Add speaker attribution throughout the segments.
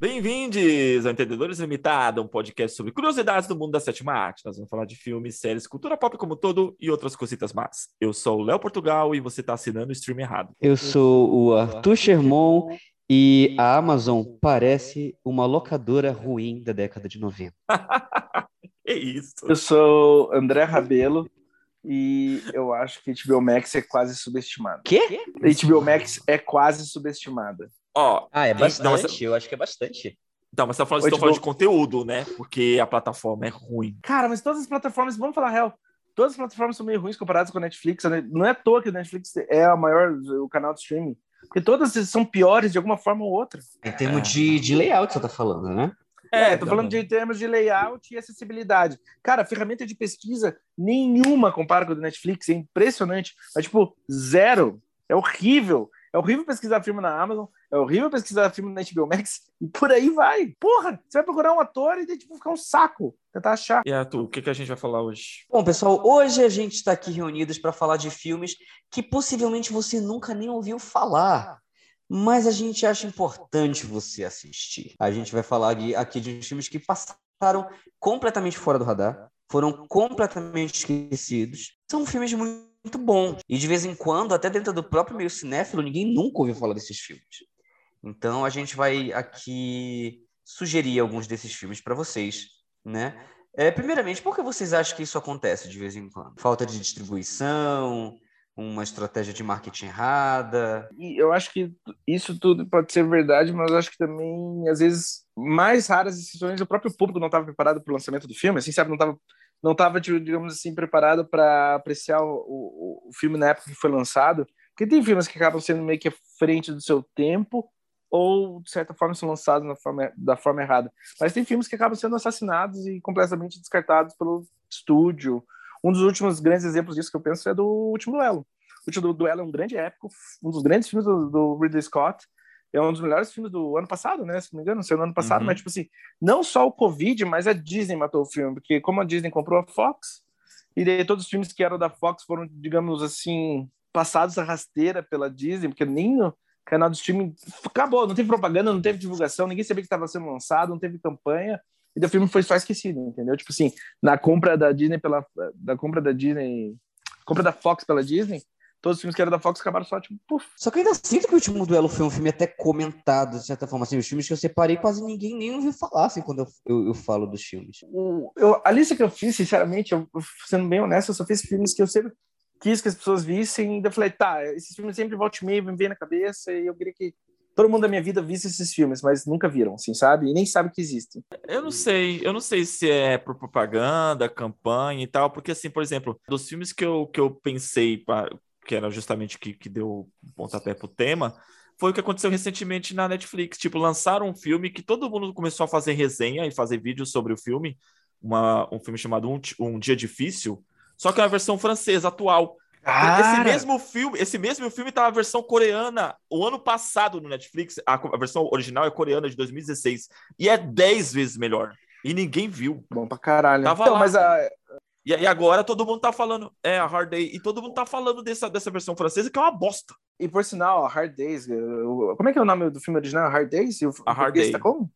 Speaker 1: Bem-vindos ao Entendedores Limitado, um podcast sobre curiosidades do mundo da sétima arte. Nós vamos falar de filmes, séries, cultura pop como todo e outras cositas más. Eu sou o Léo Portugal e você está assinando o stream errado.
Speaker 2: Eu sou o Arthur Sherman e a Amazon parece uma locadora ruim da década de 90.
Speaker 1: é isso.
Speaker 3: Eu sou André Rabelo e eu acho que HBO Max é quase subestimada.
Speaker 2: Quê?
Speaker 3: HBO Max é quase subestimada.
Speaker 1: Ó,
Speaker 2: Ah, é
Speaker 1: Não,
Speaker 2: bastante.
Speaker 1: mas-
Speaker 2: Eu acho que é bastante.
Speaker 1: então, mas você tá falando,
Speaker 3: Oi,
Speaker 1: estão falando de conteúdo, né? Porque a plataforma é ruim.
Speaker 3: Cara, mas todas as plataformas, vamos falar a real, todas as plataformas são meio ruins comparadas com a Netflix. né? Não é à toa que a Netflix é a maior, o canal de streaming. Porque todas são piores de alguma forma ou outra.
Speaker 2: Em termos de, de layout, você tá falando, né?
Speaker 3: É, tô falando de termos de layout e acessibilidade. Cara, ferramenta de pesquisa nenhuma compara com a do Netflix, é impressionante. É tipo, zero. É horrível. É horrível pesquisar filme na Amazon, é horrível pesquisar filme na HBO Max, e por aí vai. Porra, você vai procurar um ator e tipo, ficar um saco. Tentar achar.
Speaker 1: E Arthur, o que, que a gente vai falar hoje?
Speaker 2: Bom, pessoal, hoje a gente está aqui reunidos para falar de filmes que possivelmente você nunca nem ouviu falar, mas a gente acha importante você assistir. A gente vai falar aqui de uns filmes que passaram completamente fora do radar, foram completamente esquecidos. São filmes muito muito bons. E de vez em quando, até dentro do próprio meio cinéfilo, ninguém nunca ouviu falar desses filmes. Então a gente vai aqui sugerir alguns desses filmes para vocês, né? É, primeiramente, por que vocês acham que isso acontece de vez em quando? Falta de distribuição, uma estratégia de marketing errada.
Speaker 3: E eu acho que isso tudo pode ser verdade, mas acho que também, às vezes, mais raras exceções, o próprio público não estava preparado para o lançamento do filme, assim, sabe? Não estava, não tava, tipo, digamos assim, preparado para apreciar o, o, o filme na época que foi lançado. Porque tem filmes que acabam sendo meio que à frente do seu tempo, ou, de certa forma, são lançados na forma, da forma errada. Mas tem filmes que acabam sendo assassinados e completamente descartados pelo estúdio. Um dos últimos grandes exemplos disso que eu penso é do Último Duelo. O Último Duelo é um grande épico, um dos grandes filmes do, do Ridley Scott. É um dos melhores filmes do ano passado, né? Se não me engano, saiu no ano passado.
Speaker 1: Uhum.
Speaker 3: Mas, tipo assim, não só o Covid, mas a Disney matou o filme. Porque como a Disney comprou a Fox, e daí todos os filmes que eram da Fox foram, digamos assim, passados a rasteira pela Disney, porque nem canal de streaming acabou, não teve propaganda, não teve divulgação, ninguém sabia que estava sendo lançado, não teve campanha, e o filme foi só esquecido, entendeu? Tipo assim, na compra da Disney pela da compra da Disney, compra da Fox pela Disney, todos os filmes que eram da Fox acabaram só tipo, puf.
Speaker 2: Só que eu ainda sinto que o último duelo foi um filme até comentado, de certa forma. Assim, os filmes que eu separei, quase ninguém nem ouviu falar assim, quando eu, eu, eu falo dos filmes.
Speaker 3: O, eu, a lista que eu fiz, sinceramente, eu, sendo bem honesto, eu só fiz filmes que eu sempre quis que as pessoas vissem, e eu falei, tá, esses filmes sempre voltam meia, me vem na cabeça, e eu queria que todo mundo da minha vida visse esses filmes, mas nunca viram, assim, sabe? E nem sabe que existem.
Speaker 1: Eu não sei, eu não sei se é por propaganda, campanha e tal, porque assim, por exemplo, dos filmes que eu, que eu pensei, pra, que era justamente que, que deu pontapé pro tema, foi o que aconteceu recentemente na Netflix. Tipo, lançaram um filme que todo mundo começou a fazer resenha e fazer vídeos sobre o filme, uma, um filme chamado um, um Dia Difícil, só que é uma versão francesa, atual. Esse mesmo filme, esse mesmo filme tá na versão coreana o ano passado no Netflix. A, a versão original é coreana de 2016 e é 10 vezes melhor. E ninguém viu.
Speaker 3: Bom pra caralho.
Speaker 1: Tava
Speaker 3: então,
Speaker 1: lá,
Speaker 3: mas a,
Speaker 1: E aí agora todo mundo tá falando, é a Hard Day, e todo mundo tá falando dessa, dessa versão francesa que é uma bosta.
Speaker 3: e por sinal, a Hard Days, eu- como é que é o nome do filme original? Hard Days? E o
Speaker 1: A Hard Day.
Speaker 3: Tá como?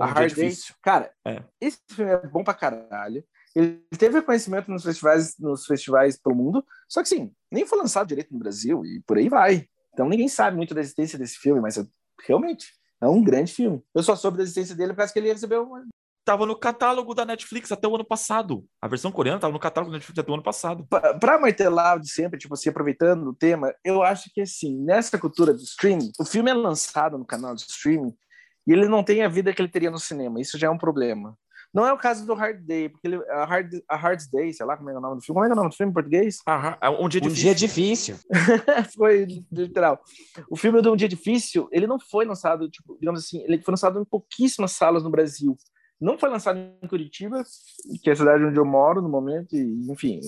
Speaker 3: A Hard. Days. Cara,
Speaker 1: É.
Speaker 3: esse filme é bom pra caralho. Ele teve reconhecimento nos festivais, nos festivais pelo mundo, só que sim, nem foi lançado direito no Brasil e por aí vai. Então ninguém sabe muito da existência desse filme, mas é- realmente é um grande filme. Eu só soube da existência dele por causa que ele recebeu uma
Speaker 1: Tava no catálogo da Netflix até o ano passado. A versão coreana tava no catálogo da Netflix até o ano passado.
Speaker 3: para martelar de sempre, tipo assim, aproveitando o tema, eu acho que assim, nessa cultura do streaming, o filme é lançado no canal de streaming e ele não tem a vida que ele teria no cinema. Isso já é um problema. Não é o caso do Hard Day, porque ele, a, Hard, a Hard Day, sei lá como é o nome do filme. Como é, que é o nome do filme em português?
Speaker 1: Ah, é um dia
Speaker 2: Um
Speaker 1: difícil.
Speaker 2: dia difícil.
Speaker 3: foi literal. O filme do Um Dia Difícil, ele não foi lançado, tipo, digamos assim, ele foi lançado em pouquíssimas salas no Brasil. Não foi lançado em Curitiba, que é a cidade onde eu moro no momento, e, enfim,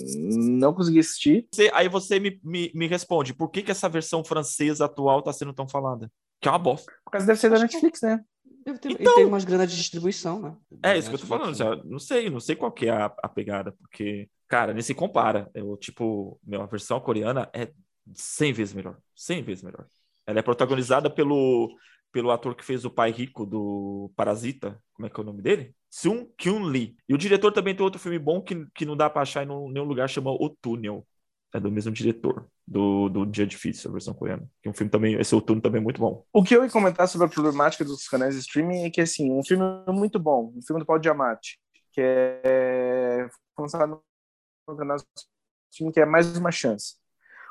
Speaker 3: não consegui assistir.
Speaker 1: Você- aí você me, me, me responde, por que, que essa versão francesa atual tá sendo tão falada? Que é uma bosta.
Speaker 3: Por causa deve ser da Netflix, né?
Speaker 2: Deve ter,
Speaker 1: Então-
Speaker 2: Ele tem umas grana de distribuição, né?
Speaker 1: É isso que eu tô falando, já. Não sei, não sei qual que é a, a pegada, porque, cara, nem se compara. Eu, tipo, meu, a versão coreana é 100 vezes melhor. 100 vezes melhor. Ela é protagonizada pelo, pelo ator que fez o pai rico do Parasita. Como é que é o nome dele? Seung Kyun Lee. E o diretor também tem outro filme bom que, que não dá pra achar em nenhum lugar, chama O Túnel. É do mesmo diretor, do, do Dia Difícil, a versão coreana. Que é um filme também, esse O Túnel também é muito bom.
Speaker 3: O que eu ia comentar sobre a problemática dos canais de streaming é que, assim, um filme muito bom, um filme do Paulo Diamante, que é lançado no canal streaming, que é Mais Uma Chance.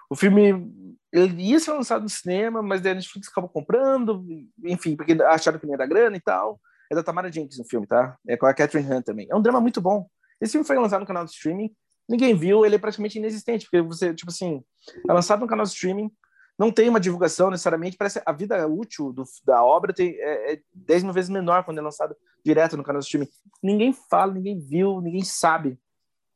Speaker 3: O filme ele ia ser lançado no cinema, mas a Netflix acabou comprando, enfim, porque acharam que não era grana e tal. É da Tamara Jenkins o filme, tá? É com a Catherine Hunt também. É um drama muito bom. Esse filme foi lançado no canal de streaming, ninguém viu, ele é praticamente inexistente, porque você, tipo assim, é lançado no canal de streaming, não tem uma divulgação necessariamente, parece a vida útil do, da obra tem, é, é 10 mil vezes menor quando é lançado direto no canal de streaming. Ninguém fala, ninguém viu, ninguém sabe.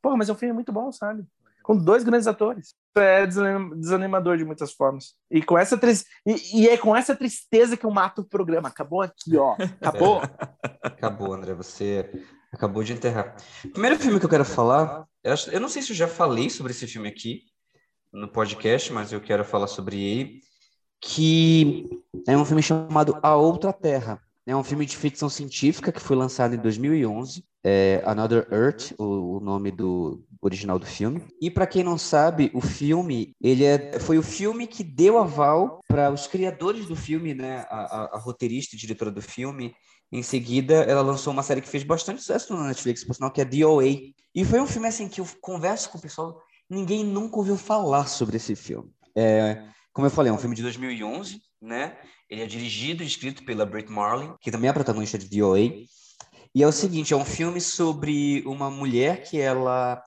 Speaker 3: Porra, mas é um filme muito bom, sabe? Com dois grandes atores é desanimador de muitas formas. E com essa triz... e, e, é com essa tristeza que eu mato o programa. Acabou aqui, ó. Acabou.
Speaker 2: Acabou, André. Você acabou de enterrar. primeiro filme que eu quero falar, eu, não sei se eu já falei sobre esse filme aqui no podcast, mas eu quero falar sobre ele, que é um filme chamado A Outra Terra. É um filme de ficção científica que foi lançado em 2011. É Another Earth, o, o nome do original do filme. E para quem não sabe, o filme ele é, foi o filme que deu aval para os criadores do filme, né? A, a, a, roteirista e diretora do filme. Em seguida, ela lançou uma série que fez bastante sucesso na Netflix, por sinal, que é DOA. E foi um filme assim que eu converso com o pessoal, ninguém nunca ouviu falar sobre esse filme. É, como eu falei, é um filme de 2011, né? Ele é dirigido e escrito pela Brit Marlin, que também é protagonista de VOA. E é o seguinte, é um filme sobre uma mulher que ela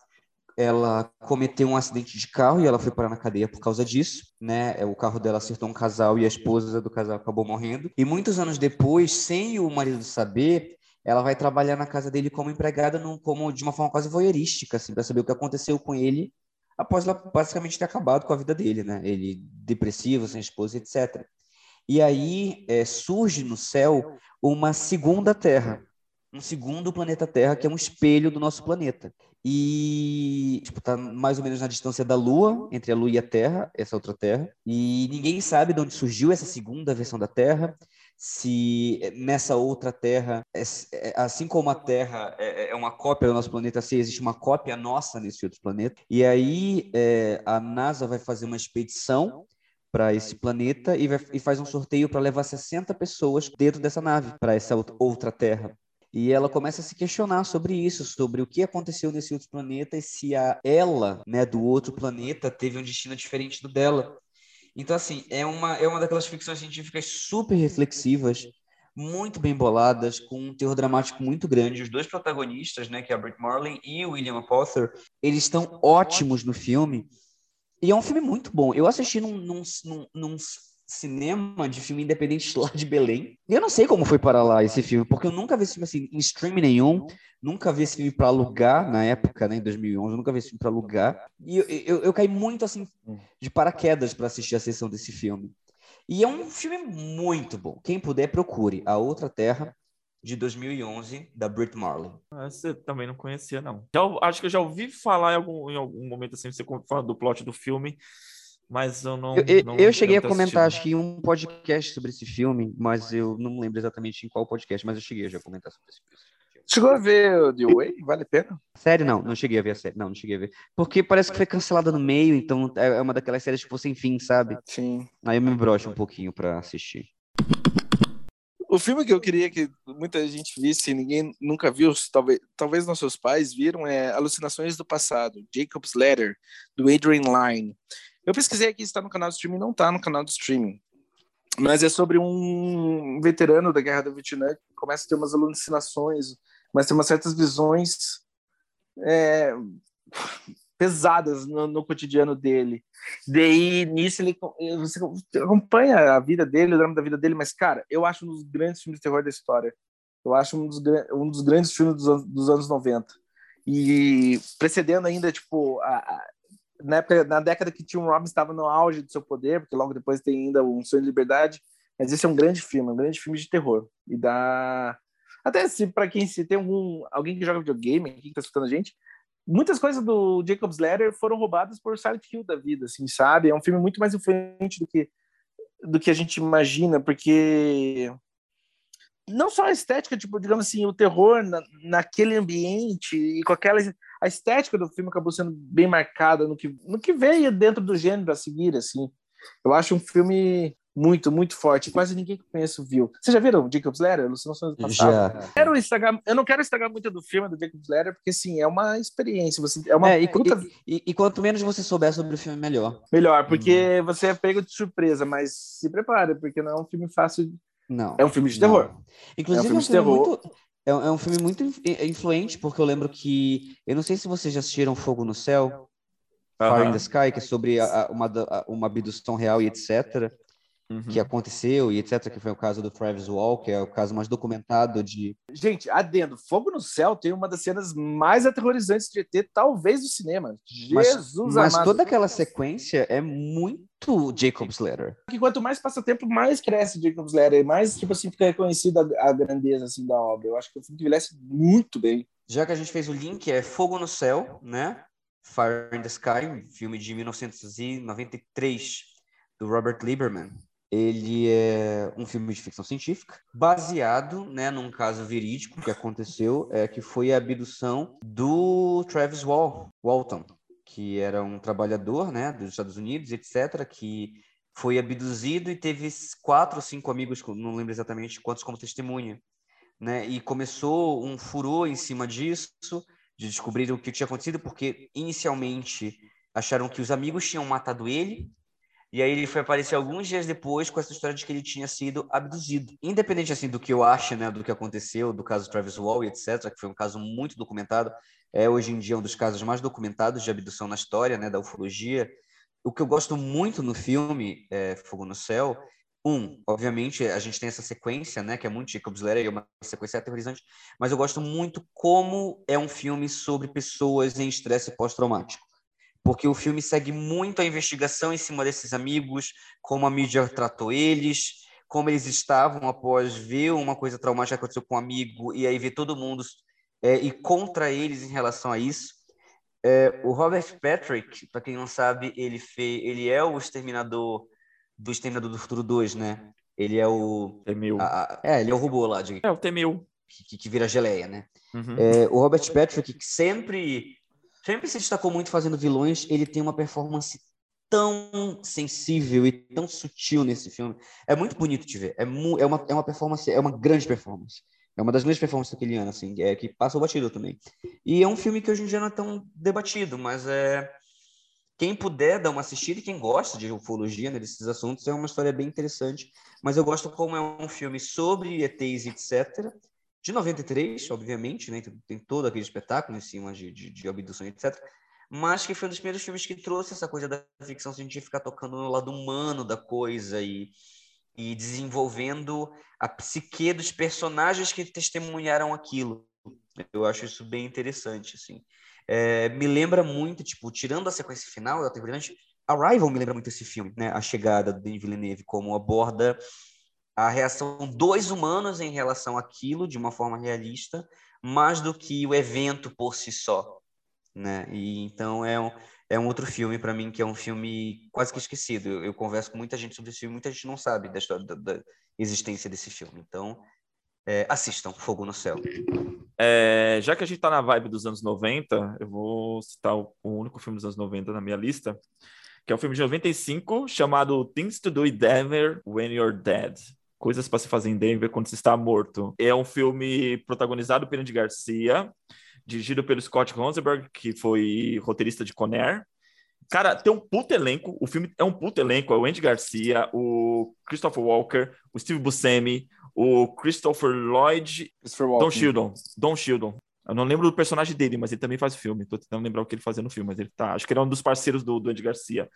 Speaker 2: ela cometeu um acidente de carro e ela foi parar na cadeia por causa disso, né? É, o carro dela acertou um casal e a esposa do casal acabou morrendo. E muitos anos depois, sem o marido saber, ela vai trabalhar na casa dele como empregada, no, como de uma forma quase voyeurística, assim, para saber o que aconteceu com ele após ela basicamente ter acabado com a vida dele, né? Ele depressivo, sem esposa, etc. E aí é, surge no céu uma segunda Terra, um segundo planeta Terra, que é um espelho do nosso planeta. E tipo, tá mais ou menos na distância da Lua, entre a Lua e a Terra, essa outra Terra. E ninguém sabe de onde surgiu essa segunda versão da Terra. Se nessa outra Terra, é, é, assim como a Terra é, é uma cópia do nosso planeta, se existe uma cópia nossa nesse outro planeta. E aí é, a NASA vai fazer uma expedição para esse planeta e, vai, e faz um sorteio para levar 60 pessoas dentro dessa nave para essa outra Terra. E ela começa a se questionar sobre isso, sobre o que aconteceu nesse outro planeta e se a ela, né, do outro planeta teve um destino diferente do dela. Então, assim, é uma, é uma daquelas ficções científicas super reflexivas, muito bem boladas, com um terror dramático muito grande. Os dois protagonistas, né, que é a Brit Marlin e o William Apother, eles estão ótimos no filme. E é um filme muito bom. Eu assisti num, num, num, num cinema de filme independente lá de Belém. Eu não sei como foi para lá esse filme, porque eu nunca vi esse filme assim, em streaming nenhum. Nunca vi esse filme para alugar na época, né, em 2011. Eu nunca vi esse filme para alugar. E eu, eu, eu, caí muito assim de paraquedas para assistir a sessão desse filme. E é um filme muito bom. Quem puder, procure. A Outra Terra, de 2011, da Brit Marley.
Speaker 1: Você também não conhecia, não. Já, acho que eu já ouvi falar em algum, em algum momento assim, você falando do plot do filme, mas eu não.
Speaker 2: Eu,
Speaker 1: não,
Speaker 2: eu cheguei a comentar, acho que em um podcast sobre esse filme, mas eu não lembro exatamente em qual podcast, mas eu cheguei a já comentar sobre esse filme.
Speaker 3: Chegou a ver The Way? Vale a pena?
Speaker 2: Sério, não, não cheguei a ver a série. Não, não cheguei a ver. Porque parece que foi cancelada no meio, então é, é uma daquelas séries que fosse enfim, sabe?
Speaker 3: Sim.
Speaker 2: Aí eu me broxo um pouquinho pra assistir.
Speaker 3: O filme que eu queria que muita gente visse, ninguém nunca viu, talvez, talvez nossos pais viram, é Alucinações do Passado, Jacob's Letter, do Adrian Lyne. Eu pesquisei aqui, está no canal de streaming, não está no canal de streaming. Mas é sobre um veterano da Guerra do Vietnã que começa a ter umas alucinações, mas tem umas certas visões é, pesadas no, no, cotidiano dele. Daí, nisso, ele, você acompanha a vida dele, o drama da vida dele, mas, cara, eu acho um dos grandes filmes de terror da história. Eu acho um dos, um dos grandes filmes dos anos, dos anos 90. E precedendo ainda, tipo, a, a, na, época, na década que Tim Robbins estava no auge do seu poder, porque logo depois tem ainda um Sonho de Liberdade, mas esse é um grande filme, um grande filme de terror. E dá. Até se para quem se tem algum alguém que joga videogame aqui que está escutando a gente, muitas coisas do Jacob's Ladder foram roubadas por Silent Hill da vida, assim, sabe? É um filme muito mais influente do que do que a gente imagina, porque não só a estética, tipo, digamos assim, o terror na, naquele ambiente e com aquela a estética do filme acabou sendo bem marcada no que no que veio dentro do gênero a seguir, assim. Eu acho um filme muito, muito forte. Quase ninguém que conheço viu. Vocês já viram Jacob's Ladder? Alucinações do passado?
Speaker 2: Já.
Speaker 3: Quero estragar, eu não quero estragar muito do filme do Jacob's Ladder, porque, sim, é uma experiência. Você, é uma
Speaker 2: É, e,
Speaker 3: puta...
Speaker 2: e- e- e quanto menos você souber sobre o filme, melhor.
Speaker 3: Melhor, porque você é pego de surpresa, mas se prepare, porque não é um filme fácil.
Speaker 2: Não.
Speaker 3: É um filme de
Speaker 2: Não.
Speaker 3: terror.
Speaker 2: Inclusive,
Speaker 3: É um filme de
Speaker 2: filme
Speaker 3: terror.
Speaker 2: muito- é um- é um filme muito inf- influente, porque eu lembro que. Eu não sei se vocês já assistiram Fogo no Céu, Fire in the Sky, que é sobre a- a- uma, a- uma abdução real e etc.,
Speaker 1: Uhum.
Speaker 2: que aconteceu e etc., que foi o caso do Travis Wall, que é o caso mais documentado de.
Speaker 3: Gente, adendo, Fogo no Céu tem uma das cenas mais aterrorizantes de ET, talvez do cinema.
Speaker 2: Mas-
Speaker 3: Jesus
Speaker 2: Mas
Speaker 3: amado.
Speaker 2: toda aquela sequência é muito Jacob's Ladder.
Speaker 3: que quanto mais passa tempo, mais cresce Jacob's Ladder, mais, tipo assim, fica reconhecida a, grandeza, assim, da obra. Eu acho que o filme envelhece muito bem.
Speaker 2: Já que a gente fez o link, é Fogo no Céu, né? Fire in the Sky, filme de 1993, do Robert Lieberman. Ele é um filme de ficção científica, baseado né, num caso verídico que aconteceu, é, que foi a abdução do Travis Wal Walton, que era um trabalhador né, dos Estados Unidos, etc., que foi abduzido e teve quatro ou cinco amigos, não lembro exatamente quantos, como testemunha né? E começou um furor em cima disso, de descobrir o que tinha acontecido, porque inicialmente acharam que os amigos tinham matado ele, e aí ele foi aparecer alguns dias depois com essa história de que ele tinha sido abduzido. Independente assim do que eu acho, né, do que aconteceu, do caso Travis Wall e etc, que foi um caso muito documentado, é hoje em dia um dos casos mais documentados de abdução na história, né, da ufologia. O que eu gosto muito no filme é, Fogo no Céu um, obviamente, a gente tem essa sequência, né, que é muito Jacob's Ladder, é uma sequência aterrorizante, mas eu gosto muito como é um filme sobre pessoas em estresse pós-traumático. Porque o filme segue muito a investigação em cima desses amigos, como a mídia tratou eles, como eles estavam após ver uma coisa traumática que aconteceu com um amigo, e aí ver todo mundo é, e contra eles em relação a isso. É, o Robert Patrick, para quem não sabe, ele, fez, ele é o exterminador do Exterminador do Futuro 2, né? Ele é o.
Speaker 1: T-1000.
Speaker 2: a- a- é, ele é o robô lá, de,
Speaker 1: É, o T-1000.
Speaker 2: que, que vira geleia, né?
Speaker 1: Uhum.
Speaker 2: É, o Robert Patrick, que sempre, sempre se destacou muito fazendo vilões, ele tem uma performance tão sensível e tão sutil nesse filme. É muito bonito de ver. É, mu- é, uma, é uma performance, é uma grande performance. É uma das grandes performances daquele ano, assim, é, que passa o batido também. E é um filme que hoje em dia não é tão debatido, mas é. Quem puder dar uma assistida e quem gosta de ufologia, né, desses assuntos, é uma história bem interessante. Mas eu gosto como é um filme sobre ETs, etc. De 93, obviamente, né? Tem, todo aquele espetáculo em cima de, de, de abdução, etc. Mas que foi um dos primeiros filmes que trouxe essa coisa da ficção científica tocando no lado humano da coisa e, e desenvolvendo a psique dos personagens que testemunharam aquilo. Eu acho isso bem interessante, assim. É, me lembra muito, tipo, tirando a sequência final da Arrival me lembra muito esse filme, né? A chegada do Denis Villeneuve, como aborda a reação dos humanos em relação àquilo de uma forma realista, mais do que o evento por si só, né? E então é um, é um outro filme para mim que é um filme quase que esquecido. Eu, eu converso com muita gente sobre esse filme, muita gente não sabe da história da, da existência desse filme. Então, é, assistam Fogo no Céu.
Speaker 1: É, já que a gente tá na vibe dos anos 90, eu vou citar o, o único filme dos anos 90 na minha lista, que é um filme de 95 chamado Things to Do in Denver When You're Dead. Coisas para se fazer em Denver quando se está morto. É um filme protagonizado pelo Andy Garcia, dirigido pelo Scott Rosenberg, que foi roteirista de Conair. Cara, tem um puto elenco. O filme é um puto elenco. É o Andy Garcia, o Christopher Walker, o Steve Buscemi, o Christopher Lloyd
Speaker 3: Christopher
Speaker 1: Don. Shildon. Don Shildon. Eu não lembro do personagem dele, mas ele também faz o filme. Tô tentando lembrar o que ele fazia no filme, mas ele tá. Acho que ele é um dos parceiros do, do Andy Garcia.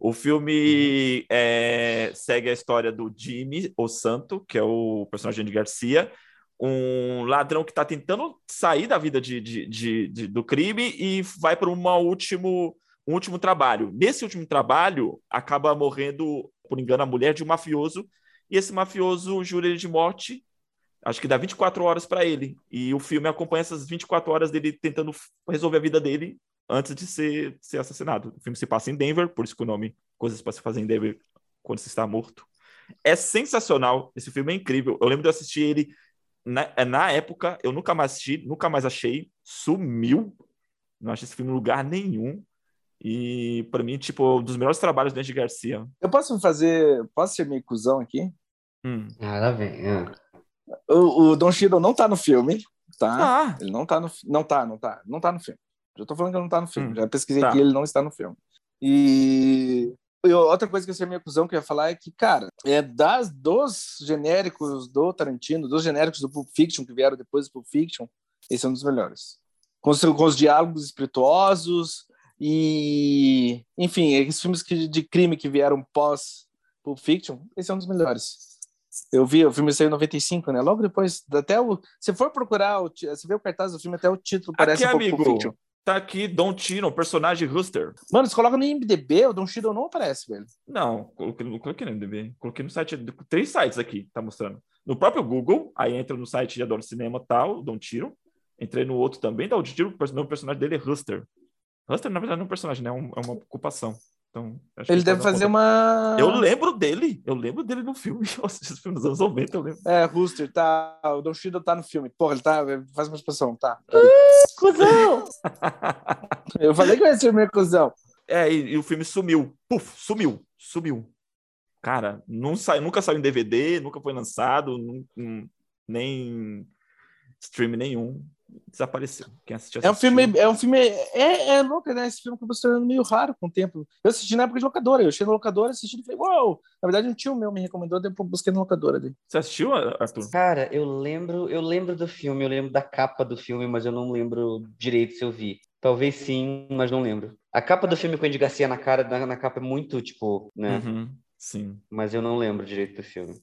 Speaker 1: O filme é, segue a história do Jimmy, o Santo, que é o personagem de Garcia, um ladrão que está tentando sair da vida de, de, de- de- do crime e vai para uma último, um último trabalho. Nesse último trabalho, acaba morrendo, por engano, a mulher de um mafioso, e esse mafioso jura ele de morte Acho que dá 24 horas para ele. E o filme acompanha essas 24 horas dele tentando resolver a vida dele antes de ser, ser assassinado. O filme se passa em Denver, por isso que o nome Coisas para se fazer em Denver quando se está morto. É sensacional. Esse filme é incrível. Eu lembro de assistir ele na, é, na época. Eu nunca mais assisti, nunca mais achei. Sumiu. Não achei esse filme em lugar nenhum. E para mim, tipo, um dos melhores trabalhos do Andy Garcia.
Speaker 3: Eu posso fazer. Posso ser meio cuzão aqui?
Speaker 1: Hum.
Speaker 2: Ah, lá vem. ah.
Speaker 3: O, o Don Cheadle não tá no filme, tá?
Speaker 1: Ah,
Speaker 3: Ele não tá no não tá, não tá, não tá no filme. Já tô falando que ele não tá no filme.
Speaker 1: Hum,
Speaker 3: Já pesquisei
Speaker 1: tá.
Speaker 3: aqui, ele não está no filme. E e outra coisa que eu sei minha cuzão que eu ia falar é que, cara, é das dos genéricos do Tarantino, dos genéricos do Pulp Fiction que vieram depois do Pulp Fiction, esse é um dos melhores. Com os, com os diálogos espirituosos e, enfim, esses filmes que, de crime que vieram pós Pulp Fiction, esse é um dos melhores. Eu vi, o filme saiu em 95, né? Logo depois, até o. Se for procurar, o, você vê o cartaz do filme, até o título parece
Speaker 1: aqui,
Speaker 3: um pouco Pulp
Speaker 1: amigo. Tá aqui Don Tino, personagem Rooster.
Speaker 3: Mano, você coloca no IMDB, o Don Cheadle não aparece, velho.
Speaker 1: Não, coloquei, não coloquei no MDB. Coloquei no site, três sites aqui, tá mostrando. No próprio Google, aí entra no site de Adoro Cinema tal, Don Tiro. Entrei no outro também, dá o Tiro, o person- o personagem dele é Rooster. Rooster, na verdade, não é um personagem, né? É, é uma ocupação. Então, acho que
Speaker 3: Ele deve fazer uma.
Speaker 1: Eu lembro dele, eu lembro dele no filme. Eu assisti esse filme anos 90, eu lembro.
Speaker 3: É, Rooster, tá. O Don Cheadle tá no filme. Porra, ele tá. Faz uma expressão, tá.
Speaker 2: Cusão!
Speaker 3: Eu falei que ia ser minha cuzão.
Speaker 1: É, e, e o filme sumiu. Puf, sumiu, sumiu. Cara, não sai, nunca saiu em DVD, nunca foi lançado, nun- nem stream nenhum. Desapareceu. Quem assistiu,
Speaker 3: É um
Speaker 1: assistiu.
Speaker 3: filme. É um filme. É, é louco, né? Esse filme acabou se tornando meio raro com o tempo. Eu assisti na época de locadora. Eu cheguei na locadora, assisti e falei, uau! Na verdade, um tio meu me recomendou, depois busquei na locadora dele.
Speaker 1: Você assistiu, Arthur?
Speaker 2: Cara, eu lembro, eu lembro do filme, eu lembro da capa do filme, mas eu não lembro direito se eu vi. Talvez sim, mas não lembro. A capa do filme com o Andy Garcia na cara, na, na capa é muito, tipo, né?
Speaker 1: Uhum, sim.
Speaker 2: Mas eu não lembro direito do filme.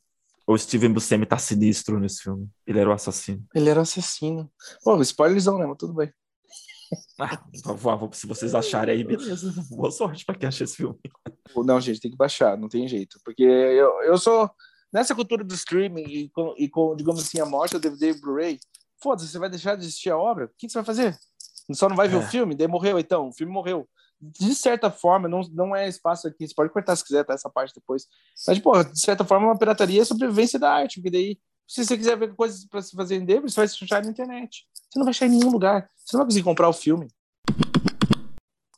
Speaker 1: O Steven Buscemi tá sinistro nesse filme. Ele era o assassino.
Speaker 3: Ele era assassino. Pô, spoilerzão, né? Mas tudo bem.
Speaker 1: Ah, se vocês acharem aí, beleza. Boa sorte pra quem acha esse filme.
Speaker 3: Não, gente, tem que baixar, não tem jeito. Porque eu, eu sou. Nessa cultura do streaming e com, e com, digamos assim, a morte do DVD e Blu-ray, foda-se, você vai deixar de assistir a obra? O que, que você vai fazer? Só não vai ver
Speaker 1: É.
Speaker 3: o filme? Daí morreu, então. O filme morreu. De certa forma, não, não é espaço aqui. Você pode cortar se quiser, tá? Essa parte depois. Mas, pô, de certa forma, uma pirataria é sobrevivência da arte. Porque daí, se você quiser ver coisas para se fazer em DVD, você vai achar na internet. Você não vai achar em nenhum lugar. Você não vai conseguir comprar o filme.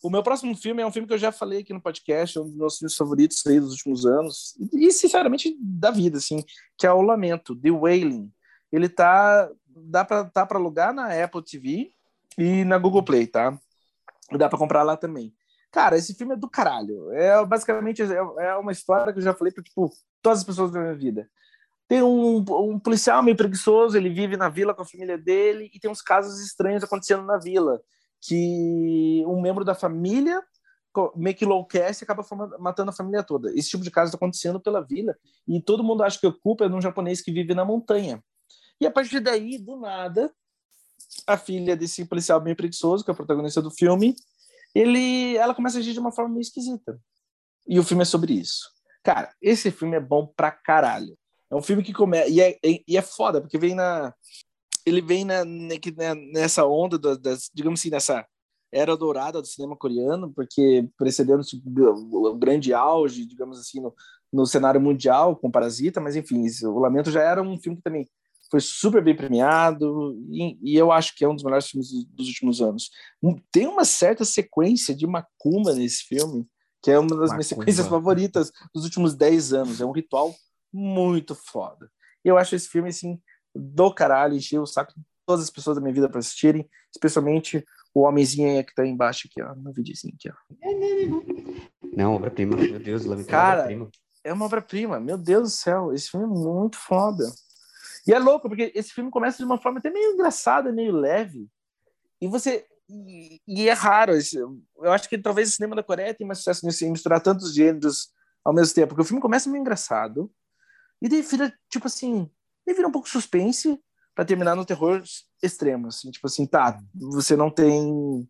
Speaker 3: O meu próximo filme é um filme que eu já falei aqui no podcast, é um dos meus filmes favoritos aí dos últimos anos, e sinceramente da vida, assim, que é O Lamento, The Wailing. Ele tá dá para tá para alugar na Apple TV e na Google Play, tá? Dá para comprar lá também. Cara, esse filme é do caralho. É basicamente é é uma história que eu já falei para tipo todas as pessoas da minha vida. Tem um, um policial meio preguiçoso, ele vive na vila com a família dele e tem uns casos estranhos acontecendo na vila que um membro da família meio que enlouquece e acaba matando a família toda. Esse tipo de caso está acontecendo pela vila e todo mundo acha que a culpa é de um japonês que vive na montanha. E a partir daí, do nada, a filha desse policial bem preguiçoso, que é o protagonista do filme, ele, ela começa a agir de uma forma meio esquisita. E o filme é sobre isso. Cara, esse filme é bom pra caralho. É um filme que começa. E é, e é foda, porque vem na. Ele vem na, que- né, nessa onda, da- das, digamos assim, nessa era dourada do cinema coreano, porque precedendo o grande auge, digamos assim, no, no cenário mundial com Parasita, mas enfim, isso, o Lamento já era um filme que também foi super bem premiado e, e eu acho que é um dos melhores filmes dos, últimos anos. Um- Tem uma certa sequência de macumba nesse filme, que é uma das minhas
Speaker 1: Macumba.
Speaker 3: sequências favoritas dos últimos 10 anos. É um ritual muito foda. E eu acho esse filme, assim, do caralho, encheu o saco de todas as pessoas da minha vida para assistirem, especialmente o homenzinho aí que tá aí embaixo aqui, ó, no videozinho aqui, ó.
Speaker 2: Não, obra-prima, meu Deus,
Speaker 3: Cara. É uma obra-prima, meu Deus do céu, esse filme é muito foda. E é louco, porque esse filme começa de uma forma até meio engraçada, meio leve. E você. E, e é raro. eu acho que talvez o cinema da Coreia tenha mais sucesso nisso, em misturar tantos gêneros ao mesmo tempo. Porque o filme começa meio engraçado. E daí vira, tipo assim. Daí vira um pouco suspense para terminar no terror extremo. Assim, tipo assim, tá, você não tem.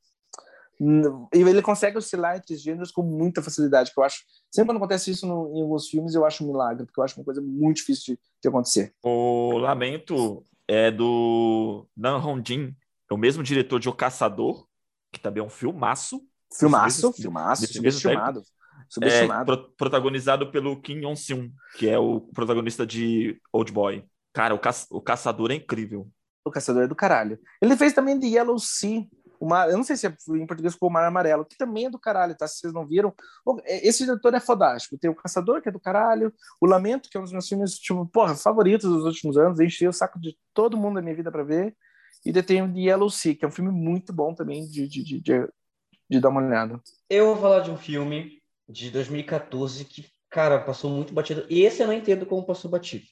Speaker 3: E ele consegue oscilar entre os gêneros com muita facilidade, que eu acho. Sempre quando acontece isso no- em alguns filmes, eu acho um milagre, porque eu acho uma coisa muito difícil de, de acontecer.
Speaker 1: O Lamento é do Dan Hong-jin, é o mesmo diretor de O Caçador, que também é um filmaço.
Speaker 3: Filmaço, filmaço, filmado. Subestimado.
Speaker 1: pro- protagonizado pelo Kim Yong-seun, que é o protagonista de Old Boy. Cara, o, ca- o caçador é incrível.
Speaker 3: O Caçador é do caralho. Ele fez também The Yellow Sea. Uma, eu não sei se é, em português ficou o Mar Amarelo, que também é do caralho, tá? Se vocês não viram. O- Esse diretor é fodástico. Tem o Caçador, que é do caralho. O Lamento, que é um dos meus filmes, tipo, porra, favoritos dos últimos anos. Enchi o saco de todo mundo da minha vida pra ver. E tem o Yellow Sea, que é um filme muito bom também de, de, de, de, de dar uma olhada.
Speaker 2: Eu vou falar de um filme de 2014 que, cara, passou muito batido. E esse eu não entendo como passou batido.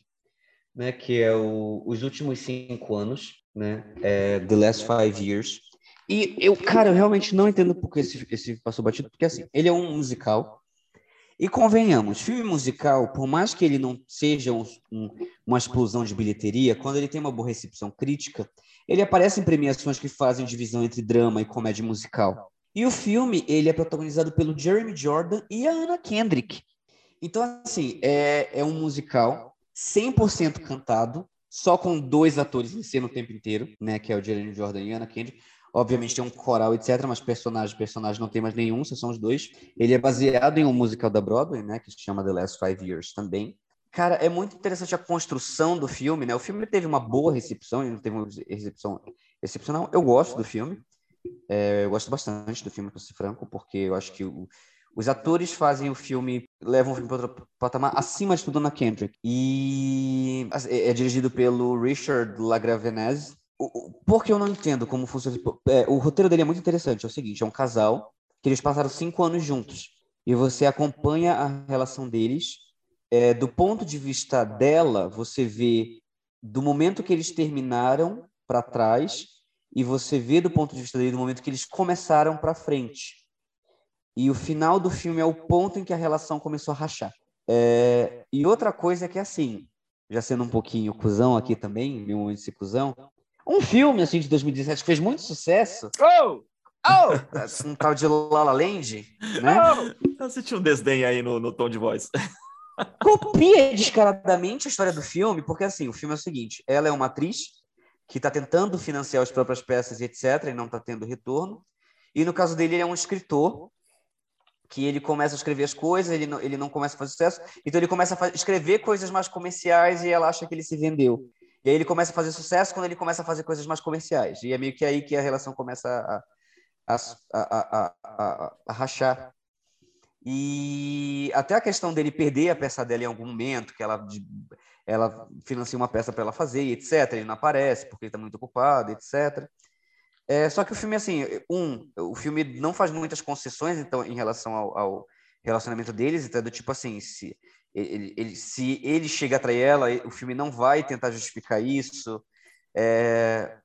Speaker 2: Né, que é o, Os Últimos Cinco Anos, né? É, The Last Five Years. E eu, cara, eu realmente não entendo por que esse, esse passou batido, porque assim, ele é um musical. E convenhamos, filme musical, por mais que ele não seja um- um- uma explosão de bilheteria, quando ele tem uma boa recepção crítica, ele aparece em premiações que fazem divisão entre drama e comédia musical. E o filme, ele é protagonizado pelo Jeremy Jordan e a Anna Kendrick. Então, assim, é, é um musical 100% cantado, só com dois atores em cena o tempo inteiro, né? Que é o Jeremy Jordan e a Anna Kendrick. Obviamente tem um coral, etc., mas personagem, personagem não tem mais nenhum, só são os dois. Ele é baseado em um musical da Broadway, né? Que se chama The Last Five Years também. Cara, é muito interessante a construção do filme, né? O filme teve uma boa recepção, ele não teve uma recepção excepcional. Eu gosto do filme. É, eu gosto bastante do filme, para ser franco, porque eu acho que o- os atores fazem o filme, levam o filme para outro patamar, acima de tudo na Kendrick. E é, é dirigido pelo Richard Lagravenese. Porque eu não entendo como funciona. é, o roteiro dele é muito interessante. É o seguinte: é um casal que eles passaram cinco anos juntos. E você acompanha a relação deles. é, do ponto de vista dela, você vê do momento que eles terminaram para trás e você vê do ponto de vista dele do momento que eles começaram para frente. E o final do filme é o ponto em que a relação começou a rachar. É, e outra coisa é que, assim, já sendo um pouquinho cuzão aqui também, meu momento de ser cuzão, um filme, assim, de 2017 que fez muito sucesso,
Speaker 3: Oh!
Speaker 2: oh, um tal de La La Land, né?
Speaker 3: Oh!
Speaker 1: Eu senti um desdém aí no, no tom de voz.
Speaker 2: copia descaradamente a história do filme, porque assim, o filme é o seguinte, ela é uma atriz que está tentando financiar as próprias peças e etc, e não está tendo retorno, e no caso dele ele é um escritor, que ele começa a escrever as coisas, ele não, ele não começa a fazer sucesso, então ele começa a escrever coisas mais comerciais e ela acha que ele se vendeu. E aí ele começa a fazer sucesso quando ele começa a fazer coisas mais comerciais, e é meio que aí que a relação começa a, a, a, a, rachar. E até a questão dele perder a peça dela em algum momento, que ela, ela financia uma peça para ela fazer, etc. Ele não aparece porque ele está muito ocupado, etc. É, só que o filme, assim, um, o filme não faz muitas concessões então em relação ao, ao relacionamento deles, então é do tipo assim, se ele, ele- se ele chega a trair ela, o filme não vai tentar justificar isso. É,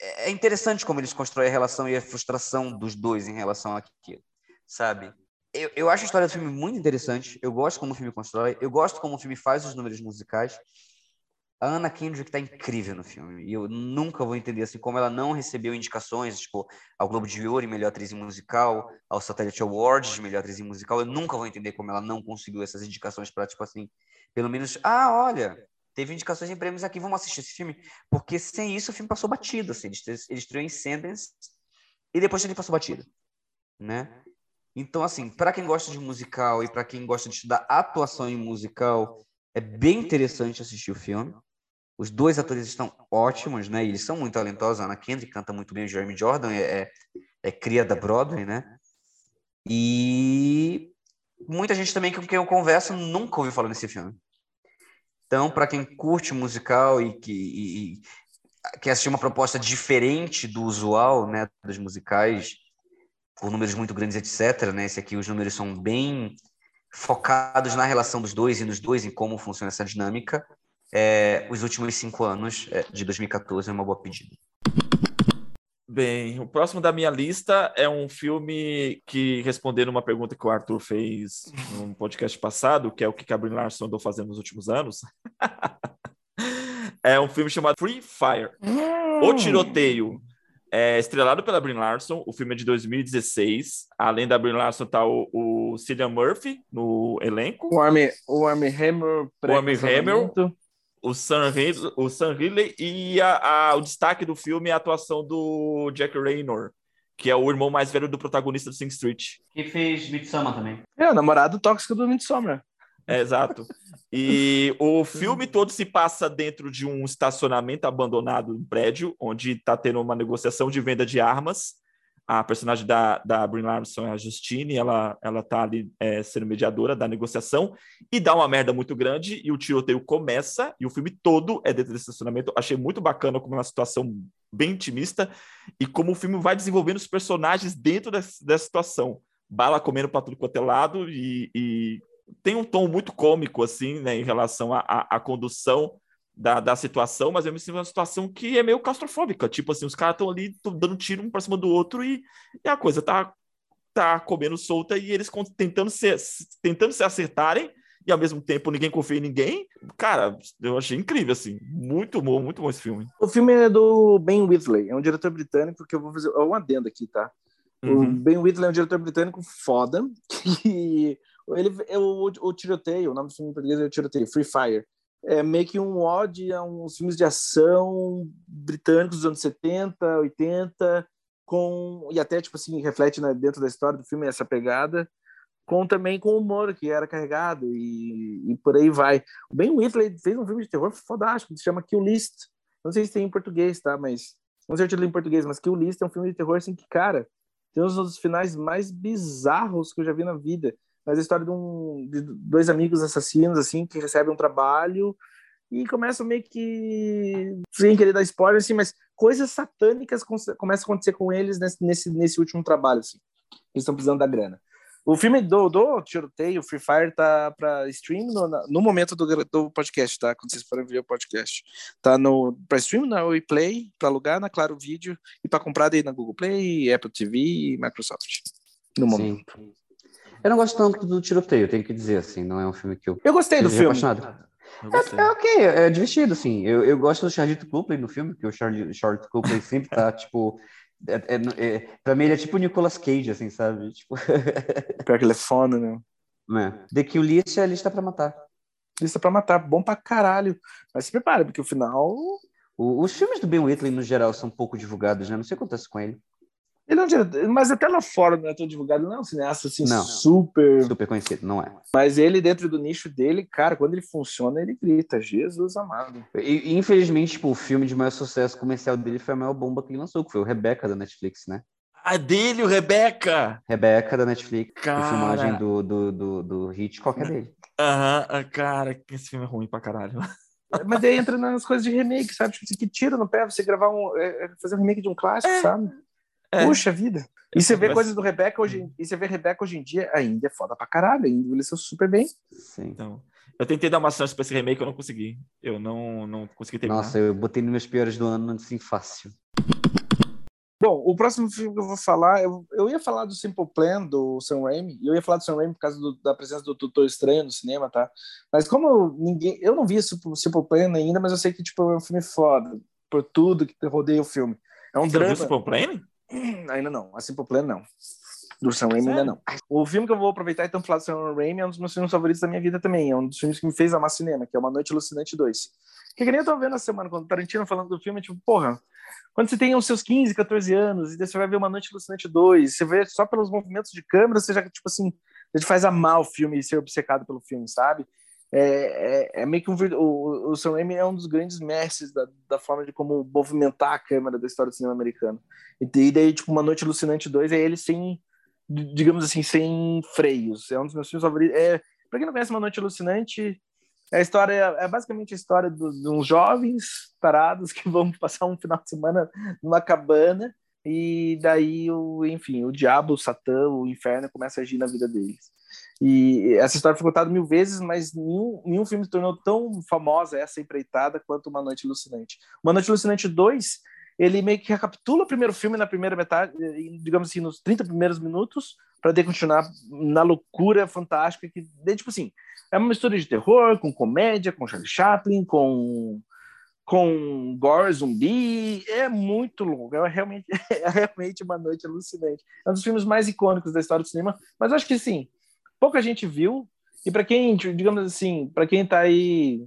Speaker 2: é interessante como eles constroem a relação e a frustração dos dois em relação àquilo, sabe? Eu, eu acho a história do filme muito interessante. Eu gosto como o filme constrói. Eu gosto como o filme faz os números musicais. A Anna Kendrick tá incrível no filme. E eu nunca vou entender assim como ela não recebeu indicações, tipo, ao Globo de Ouro melhor atriz em musical, ao Satellite Awards de melhor atriz em musical. Eu nunca vou entender como ela não conseguiu essas indicações para tipo assim, pelo menos, ah, olha, teve indicações em prêmios aqui, vamos assistir esse filme. Porque sem isso o filme passou batido, assim. Ele, ele estreou em Sundance e depois ele passou batido, né? Então, assim, para quem gosta de musical e para quem gosta de estudar atuação em musical, é bem interessante assistir o filme. Os dois atores estão ótimos, né? E eles são muito talentosos. A Anna Kendrick canta muito bem, o Jeremy Jordan é, é, é cria da Broadway, né? E muita gente também com quem eu converso nunca ouviu falar nesse filme. Então, para quem curte musical e que e, e quer assistir uma proposta diferente do usual, né, dos musicais, com números muito grandes, etc. Né? Esse aqui, os números são bem focados na relação dos dois e nos dois, em como funciona essa dinâmica. É, os últimos cinco anos é, de 2014 é uma boa pedida.
Speaker 1: Bem, o próximo da minha lista é um filme que, respondendo uma pergunta que o Arthur fez no podcast passado, que é o que a Brie Larson andou fazendo nos últimos anos, é um filme chamado Free Fire, O Tiroteio. É estrelado pela Brie Larson, o filme é de 2016. Além da Brie Larson, tá o, o Cillian Murphy no elenco.
Speaker 3: O Army, o Army Hammer.
Speaker 1: O Armie Hammer. O Sam, Ridley, o Sam Ridley e a, a- o destaque do filme é a atuação do Jack Raynor, que é o irmão mais velho do protagonista do Sing Street.
Speaker 2: Que fez Midsommar também.
Speaker 3: É, o namorado tóxico do Midsommar.
Speaker 1: É, exato. E o filme todo se passa dentro de um estacionamento abandonado, um prédio, onde está tendo uma negociação de venda de armas. A personagem da, da Brie Larson é a Justine, ela, ela tá ali é, sendo mediadora da negociação e dá uma merda muito grande e o tiroteio começa e o filme todo é dentro desse estacionamento. Achei muito bacana como é uma situação bem intimista e como o filme vai desenvolvendo os personagens dentro dessa, dessa situação. Bala comendo para tudo quanto é lado e, e tem um tom muito cômico, assim, né, em relação à condução da, da situação, mas eu me sinto uma situação que é meio claustrofóbica. Tipo assim, os caras estão ali dando tiro um pra cima do outro e, e, a coisa tá, tá comendo solta e eles tentando se, tentando se acertarem e ao mesmo tempo ninguém confia em ninguém. Cara, eu achei incrível, assim. Muito bom, muito bom esse filme.
Speaker 3: O filme é do Ben Whitley, é um diretor britânico que eu vou fazer é um adendo aqui, tá? Uhum. O Ben Whitley é um diretor britânico foda, que ele, o, o tiroteio, o nome do filme em português é o tiroteio, Free Fire. É meio que um ode a uns filmes de ação britânicos dos anos 70, 80, com, e até, tipo assim, reflete né, dentro da história do filme essa pegada, com também com humor que era carregado e, e por aí vai. O Ben Whitley fez um filme de terror fodástico, que se chama Kill List. Não sei se tem em português, tá? Mas não sei o em português, mas Kill List é um filme de terror assim que, cara, tem um dos finais mais bizarros que eu já vi na vida mas a história de, um, de dois amigos assassinos, assim, que recebem um trabalho e começam meio que, sem querer dar spoiler, assim, mas coisas satânicas começam a acontecer com eles nesse, nesse, nesse último trabalho, assim. Eles estão precisando da grana. O filme do, do tiroteio, Free Fire, tá para stream no, no momento do, do podcast, tá? Quando vocês forem ver o podcast. Tá no para stream na WePlay, para alugar na Claro Vídeo e para comprar daí na Google Play, Apple TV e Microsoft. No momento. Sim.
Speaker 2: Eu não gosto tanto do tiroteio, tenho que dizer, assim, não é um filme que eu.
Speaker 3: Eu gostei do filme.
Speaker 2: Apaixonado. É, é, ok, é divertido, assim. Eu, eu gosto do Charlito Copley no filme, porque o Charlie, Charlotte Copley sempre tá, tipo. É, é, é, pra mim, ele é tipo o Nicolas Cage, assim, sabe? Tipo...
Speaker 3: Pior que ele é foda, né?
Speaker 2: É. The Kill List é a lista pra matar.
Speaker 3: Lista pra matar, bom pra caralho. Mas se prepare, porque o final.
Speaker 2: O, os filmes do Ben Whitley, no geral, são pouco divulgados, né? Não sei o que acontece com ele.
Speaker 3: Ele é um diretor, mas até lá fora não é tão divulgado, não é um cineasta assim não, super.
Speaker 2: Super conhecido, não é.
Speaker 3: Mas ele, dentro do nicho dele, cara, quando ele funciona, ele grita, Jesus amado.
Speaker 2: E, infelizmente, tipo, o filme de maior sucesso comercial dele foi a maior bomba que ele lançou, que foi o Rebecca da Netflix, né?
Speaker 1: A dele, o Rebeca!
Speaker 2: Rebeca da Netflix. Cara... A filmagem do, do, do, do Hit, qualquer dele.
Speaker 1: Aham, uhum, cara, esse filme é ruim pra caralho.
Speaker 3: Mas daí entra nas coisas de remake, sabe? Tipo, que tira no pé você gravar um. É, é, fazer um remake de um clássico, é. sabe? É. Puxa vida. E você vê Mas... coisas do Rebeca hoje, e você vê Rebeca hoje em dia, ainda é foda pra caralho, ainda envelheceu super bem.
Speaker 1: Sim. Então, eu tentei dar uma chance pra esse remake, eu não consegui. Eu não, não consegui terminar.
Speaker 2: Nossa, eu botei nos meus piores do ano, assim, fácil.
Speaker 3: Bom, o próximo filme que eu vou falar, eu, eu ia falar do Simple Plan, do Sam Raimi, e eu ia falar do Sam Raimi por causa do, da presença do Doutor Estranho no cinema, tá? Mas como eu, ninguém, eu não vi esse Simple Plan ainda, mas eu sei que, tipo, é um filme foda, por tudo que rodeia o filme. É um
Speaker 1: Você
Speaker 3: drama.
Speaker 1: Viu Simple Plan?
Speaker 3: Ainda não. A Simple Plan, não. Do Sam Raimi, ainda não. O filme que eu vou aproveitar então falar do Sam Raimi é um dos meus filmes favoritos da minha vida também. É um dos filmes que me fez amar cinema, que é Uma Noite Alucinante 2. Que, que nem eu tô vendo na semana, quando o Tarantino falando do filme, tipo, porra, quando você tem os seus 15, 14 anos, e você vai ver Uma Noite Alucinante 2, você vê só pelos movimentos de câmera, você já, tipo assim, gente faz amar o filme e ser obcecado pelo filme, sabe? É, é, é, meio que um o, o Sam Raimi é um dos grandes mestres da, da forma de como movimentar a câmera da história do cinema americano. E daí, tipo, Uma Noite Alucinante 2 é ele sem, digamos assim, sem freios. É um dos meus filmes favoritos. É, pra quem não conhece Uma Noite Alucinante, é a história é basicamente a história de uns jovens parados que vão passar um final de semana numa cabana e daí, o, enfim, o diabo, o satã, o inferno começa a agir na vida deles. E essa história foi contada mil vezes, mas nenhum, nenhum filme se tornou tão famosa essa empreitada quanto Uma Noite Alucinante. Uma Noite Alucinante 2, ele meio que recapitula o primeiro filme na primeira metade, digamos assim, nos 30 primeiros minutos, para de continuar na loucura fantástica que, tipo assim, é uma mistura de terror, com comédia, com Charlie Chaplin, com com gore zumbi, é muito longo, é realmente, é realmente uma noite alucinante. É um dos filmes mais icônicos da história do cinema, mas acho que sim, pouca gente viu. E para quem, digamos assim, para quem está aí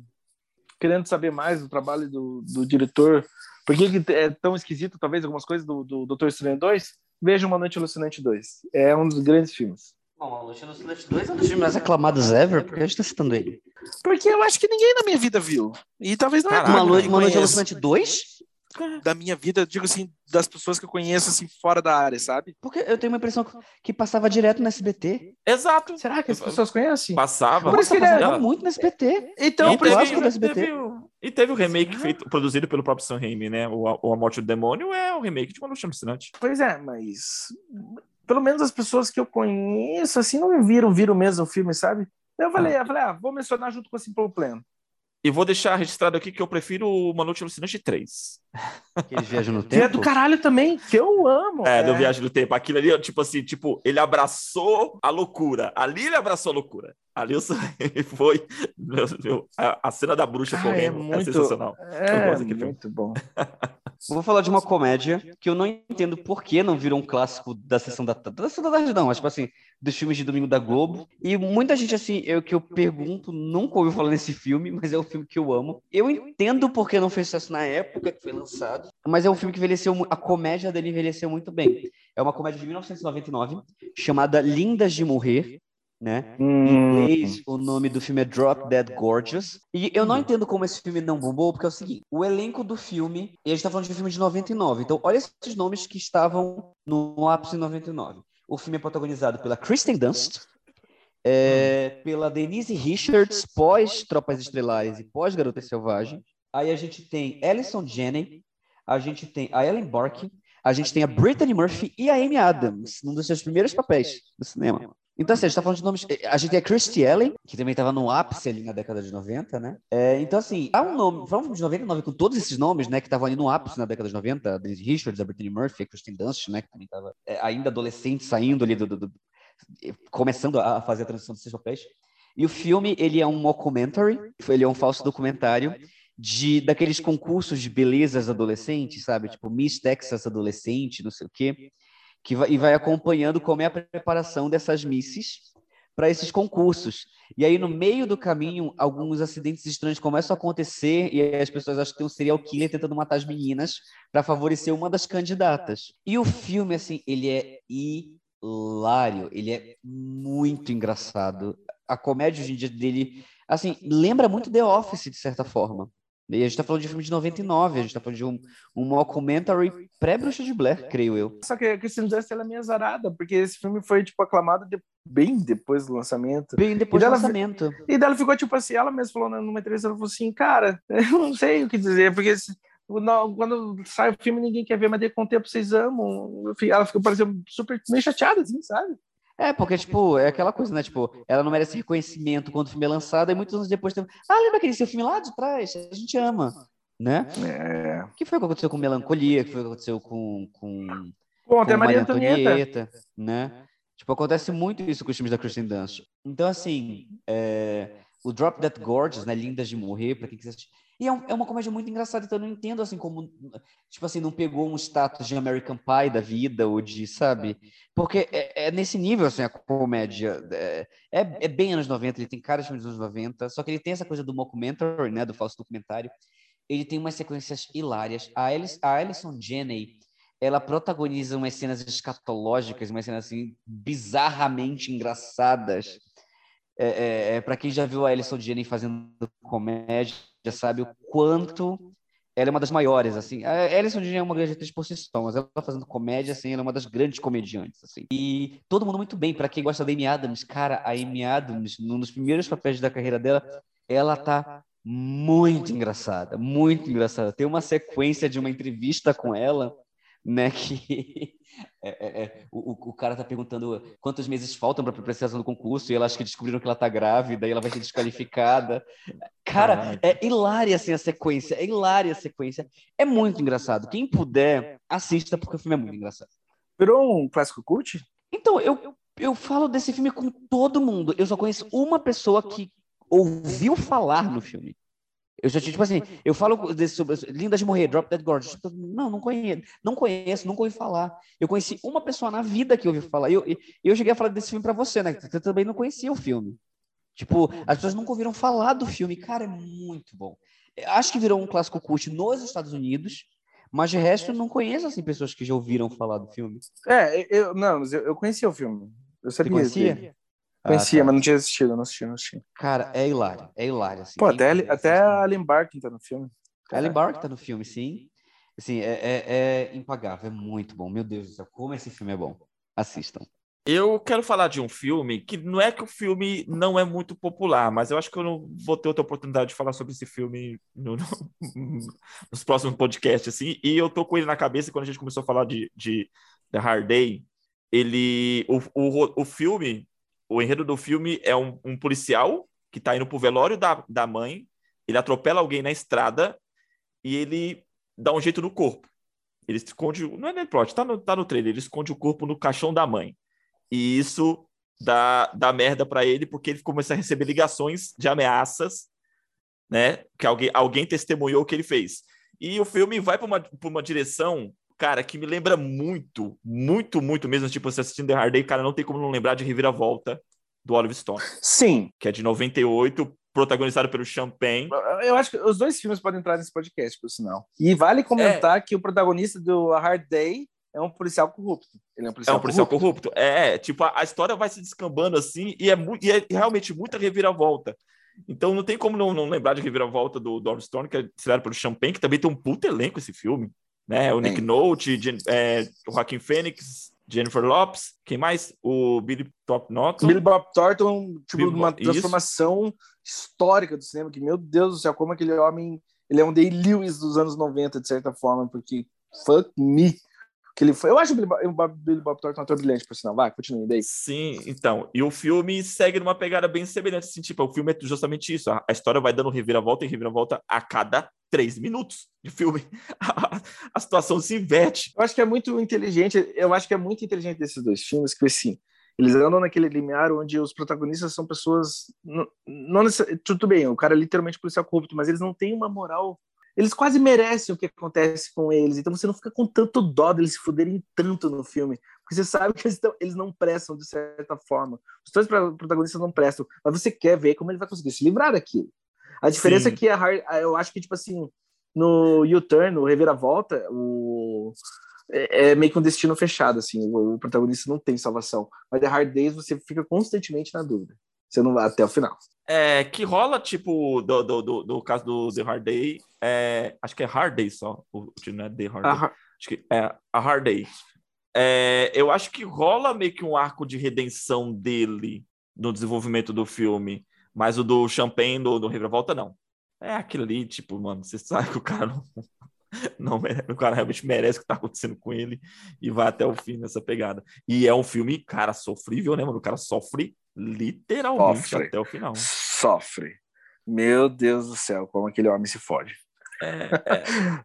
Speaker 3: querendo saber mais do trabalho do, do diretor, por que é tão esquisito, talvez, algumas coisas do, do Doutor Estranho 2, veja Uma Noite Alucinante 2. É um dos grandes filmes.
Speaker 2: Bom, Uma Noite Alucinante 2 é um dos filmes mais aclamados ever, porque a gente tá citando ele.
Speaker 3: Porque eu acho que ninguém na minha vida viu. E talvez não é
Speaker 1: Caraca,
Speaker 2: Uma Noite. Alucinante 2?
Speaker 3: Da minha vida, digo assim, das pessoas que eu conheço, assim, fora da área, sabe?
Speaker 2: Porque eu tenho uma impressão que passava direto no SBT.
Speaker 1: Exato.
Speaker 3: Será que as pessoas conhem?
Speaker 1: Passava.
Speaker 3: Por isso que ele
Speaker 2: passava muito no SBT.
Speaker 3: Então,
Speaker 1: e,
Speaker 3: por
Speaker 1: teve,
Speaker 2: do SBT.
Speaker 1: teve o- e teve o remake feito, produzido pelo próprio Sam Raimi, né? O, o A Morte do Demônio é o remake de Uma Noite Alucinante.
Speaker 3: Pois é, mas pelo menos as pessoas que eu conheço, assim, não viram, viram mesmo o filme, sabe? Eu falei, eu falei, ah, vou mencionar junto com o Simple Plan.
Speaker 1: E vou deixar registrado aqui que eu prefiro Uma Noite Alucinante 3.
Speaker 2: Que eles viajam no
Speaker 3: Que é
Speaker 2: tempo.
Speaker 3: do caralho também, que eu amo.
Speaker 1: É, do Viagem do Tempo. Aquilo ali, tipo assim, tipo, ele abraçou a loucura. Ali ele abraçou a loucura. Ali o foi. meu, meu, a, a cena da bruxa
Speaker 3: Ah, é
Speaker 1: correndo é,
Speaker 3: muito-
Speaker 1: sensacional.
Speaker 3: É, muito bom.
Speaker 2: Vou falar de uma comédia que eu não entendo por que não virou um clássico da sessão da tarde. Da sessão da tarde, não, mas tipo assim, dos filmes de domingo da Globo. E muita gente, assim, eu que eu pergunto, nunca ouviu falar nesse filme, mas é um filme que eu amo. Eu entendo por que não fez sucesso na época que foi lançado, mas é um filme que envelheceu, a comédia dele envelheceu muito bem. É uma comédia de 1999, chamada Lindas de Morrer, né? Em
Speaker 3: Hum,
Speaker 2: inglês, o nome do filme é Drop Dead Gorgeous. E eu não entendo como esse filme não bombou, porque é o seguinte: o elenco do filme, e a gente tá falando de um filme de 99, então olha esses nomes que estavam no ápice em 99. O filme é protagonizado pela Kristen Dunst, é, pela Denise Richards, pós Tropas Estrelares e pós Garota Selvagem. Aí a gente tem Alison Janney, a gente tem a Ellen Barkin, a gente tem a Brittany Murphy e a Amy Adams, num dos seus primeiros papéis do cinema. Então, assim, a gente tá falando de nomes. A gente a Christy Ellen, que também estava no ápice ali na década de 90, né? É, então, assim, há um nome. Filme de 99 com todos esses nomes, né? Que estavam ali no ápice na década de 90. A Denise Richards, a Brittany Murphy, a Kristen Dunst, né? Que também estava ainda adolescente, saindo ali do, do- do- começando a fazer a transição desses papéis. E o filme, ele é um mockumentary, ele é um falso documentário de daqueles concursos de belezas adolescentes, sabe? Tipo Miss Texas adolescente, não sei o quê, que vai, e vai acompanhando como é a preparação dessas misses para esses concursos. E aí no meio do caminho, alguns acidentes estranhos começam a acontecer e as pessoas acham que tem um serial killer tentando matar as meninas para favorecer uma das candidatas. E o filme assim, ele é hilário, ele é muito engraçado. A comédia hoje em dia dele, assim, lembra muito The Office, de certa forma. E a gente tá falando de um filme de 99, a gente tá falando de um, um mockumentary pré-Bruxa de Blair, creio eu.
Speaker 3: Só que a Kristen Dunst ela é meio azarada, porque esse filme foi, tipo, aclamado de- bem depois do lançamento.
Speaker 2: Bem depois do
Speaker 3: dela-
Speaker 2: lançamento.
Speaker 3: E daí ela ficou, tipo assim, ela mesma falou numa entrevista, ela falou assim, cara, eu não sei o que dizer, porque se- não, quando sai o filme ninguém quer ver, mas daí com o tempo vocês amam. Ela ficou parecendo super meio chateada, assim, sabe?
Speaker 2: É, porque, tipo, é aquela coisa, né? Tipo, ela não merece reconhecimento quando o filme é lançado, e muitos anos depois tem. Ah, lembra aquele seu filme lá de trás? A gente ama, né?
Speaker 3: É.
Speaker 2: O que foi que aconteceu com Melancolia? O que foi que aconteceu com, com,
Speaker 3: Bom,
Speaker 2: com
Speaker 3: tem a Maria Antonieta.
Speaker 2: né? Tipo, acontece muito isso com os filmes da Kristen Dunst. Então, assim, é, o Drop Dead Gorgeous, né? Lindas de Morrer, pra quem quiser assistir. E é, um- é uma comédia muito engraçada, então eu não entendo, assim, como, tipo assim, não pegou um status de American Pie da vida, ou de, sabe? Porque é, é nesse nível, assim, a comédia. É, é, é bem anos 90, ele tem cara de filme dos anos 90, só que ele tem essa coisa do mockumentary, né? Do falso documentário. Ele tem umas sequências hilárias. A, Alice, a Alison Janney, ela protagoniza umas cenas escatológicas, umas cenas assim bizarramente engraçadas. É, é, é, para quem já viu a Alison Janney fazendo comédia, já sabe o quanto ela é uma das maiores, assim. A Alison é uma grande atriz por si só, mas ela fazendo comédia, assim, ela é uma das grandes comediantes, assim. E todo mundo muito bem. Para quem gosta da Amy Adams, cara, a Amy Adams, num dos primeiros papéis da carreira dela, ela tá muito engraçada, muito engraçada. Tem uma sequência de uma entrevista com ela, né, que é, é, é, o, o- cara tá perguntando quantos meses faltam para a do concurso e ela acha que descobriram que ela tá grávida e ela vai ser desqualificada. Cara, é hilária assim a sequência, é hilária a sequência. É muito engraçado. Quem puder, assista porque o filme é muito engraçado.
Speaker 3: Virou um clássico cult?
Speaker 2: Então, eu, eu falo desse filme com todo mundo. Eu só conheço uma pessoa que ouviu falar no filme. Eu já tinha, tipo assim, eu falo desse, sobre Linda de Morrer, Drop Dead Gorgeous. Não, não conheço, não conheço, nunca ouvi falar. Eu conheci uma pessoa na vida que ouviu falar. Eu, eu cheguei a falar desse filme pra você, né? Você também não conhecia o filme. Tipo, as pessoas nunca ouviram falar do filme. Cara, é muito bom. Acho que virou um clássico cult nos Estados Unidos, Mas de resto, eu não conheço assim pessoas que já ouviram falar do filme.
Speaker 3: É, eu, não, mas eu, eu conhecia o filme. Eu
Speaker 2: Você
Speaker 3: sabia.
Speaker 2: Conhecia? Ah,
Speaker 3: Conhecia,
Speaker 2: tá.
Speaker 3: mas não tinha assistido, não assisti, não assisti.
Speaker 2: Cara, é hilário, é hilário. Assim.
Speaker 3: Pô, até, até a. Ellen Barkin tá no filme.
Speaker 2: Ellen Bark tá no filme, sim. Assim, é, é, é impagável, é muito bom. Meu Deus do céu, como esse filme é bom. Assistam.
Speaker 1: Eu quero falar de um filme que não é que o filme não é muito popular, mas eu acho que eu não vou ter outra oportunidade de falar sobre esse filme no- no- nos próximos podcasts, assim, e eu tô com ele na cabeça quando a gente começou a falar de, de The Hard Day, ele, o, o, o filme, o enredo do filme é um, um policial que tá indo pro velório da, da mãe, ele atropela alguém na estrada e ele dá um jeito no corpo. Ele esconde, não é nem plot, tá no, tá no trailer, ele esconde o corpo no caixão da mãe. E isso dá, dá merda pra ele, porque ele começa a receber ligações de ameaças, né? Que alguém, alguém testemunhou o que ele fez. E o filme vai pra uma, uma direção, cara, que me lembra muito, muito, muito mesmo. Tipo, você assistindo The Hard Day, cara, não tem como não lembrar de Reviravolta do Oliver Stone,
Speaker 3: Sim,
Speaker 1: que é de 98, protagonizado pelo Champagne.
Speaker 3: eu acho que os dois filmes podem entrar nesse podcast, por sinal. E vale comentar que o protagonista do A Hard Day é um policial corrupto. Ele é um
Speaker 1: É
Speaker 3: policial,
Speaker 1: um policial
Speaker 3: corrupto.
Speaker 1: corrupto. É, tipo, a, a história vai se descambando assim e é, e é realmente muita reviravolta. Então não tem como não, não lembrar de reviravolta do, do Oliver Stone, que é estrelado pelo Champagne, que também tem um puto elenco esse filme. Né? O Nick. Nolte, Jen, é, o Joaquim Phoenix, Jennifer Lopes, quem mais? O Billy Top Norton.
Speaker 3: Billy Bob Thornton, tipo,
Speaker 1: Billy
Speaker 3: uma
Speaker 1: Bob- isso.
Speaker 3: transformação histórica do cinema, que, meu Deus do céu, como aquele homem, ele é um Day Lewis dos anos 90, de certa forma, porque fuck me, que ele foi. Eu acho o Billy Billy Bob Thornton um ator brilhante, por sinal. Vai, continue daí.
Speaker 1: Sim, então. E o filme segue numa pegada bem semelhante. Assim, tipo, o filme é justamente isso. A, a história vai dando reviravolta e reviravolta a cada três minutos de filme. A, a situação se inverte.
Speaker 3: Eu acho que é muito inteligente, eu acho que é muito inteligente desses dois filmes, que assim, eles andam naquele limiar onde os protagonistas são pessoas. Não, não necess- tudo bem, o cara é literalmente policial corrupto, mas eles não têm uma moral. Eles quase merecem o que acontece com eles, então você não fica com tanto dó deles se fuderem tanto no filme, porque você sabe que eles, tão- eles não prestam de certa forma. Os dois pro- protagonistas não prestam, mas você quer ver como ele vai conseguir se livrar daquilo. A diferença
Speaker 1: Sim.
Speaker 3: é que a Har- eu acho que, tipo assim, no U-Turn, no Reviravolta, o é, é meio que um destino fechado, assim, o, o protagonista não tem salvação. Mas The Hard Days você fica constantemente na dúvida. Você não vai até o final.
Speaker 1: É, que rola, tipo, do, do, do, do caso do The Hard Day, é, acho que é Hard Day só, o, não é The Hard Day,
Speaker 3: A,
Speaker 1: acho que é a Hard Day. É, eu acho que rola meio que um arco de redenção dele no desenvolvimento do filme, mas o do Champagne, do, do Reviravolta, não. É aquilo ali, tipo, mano, você sabe que o cara não, não mere- o cara realmente merece o que tá acontecendo com ele e vai até o fim nessa pegada. E é um filme, cara, sofrível, né, mano? O cara sofre literalmente
Speaker 3: Sofre.
Speaker 1: até o final.
Speaker 3: sofre. Meu Deus do céu, como aquele homem se fode.
Speaker 1: É, é,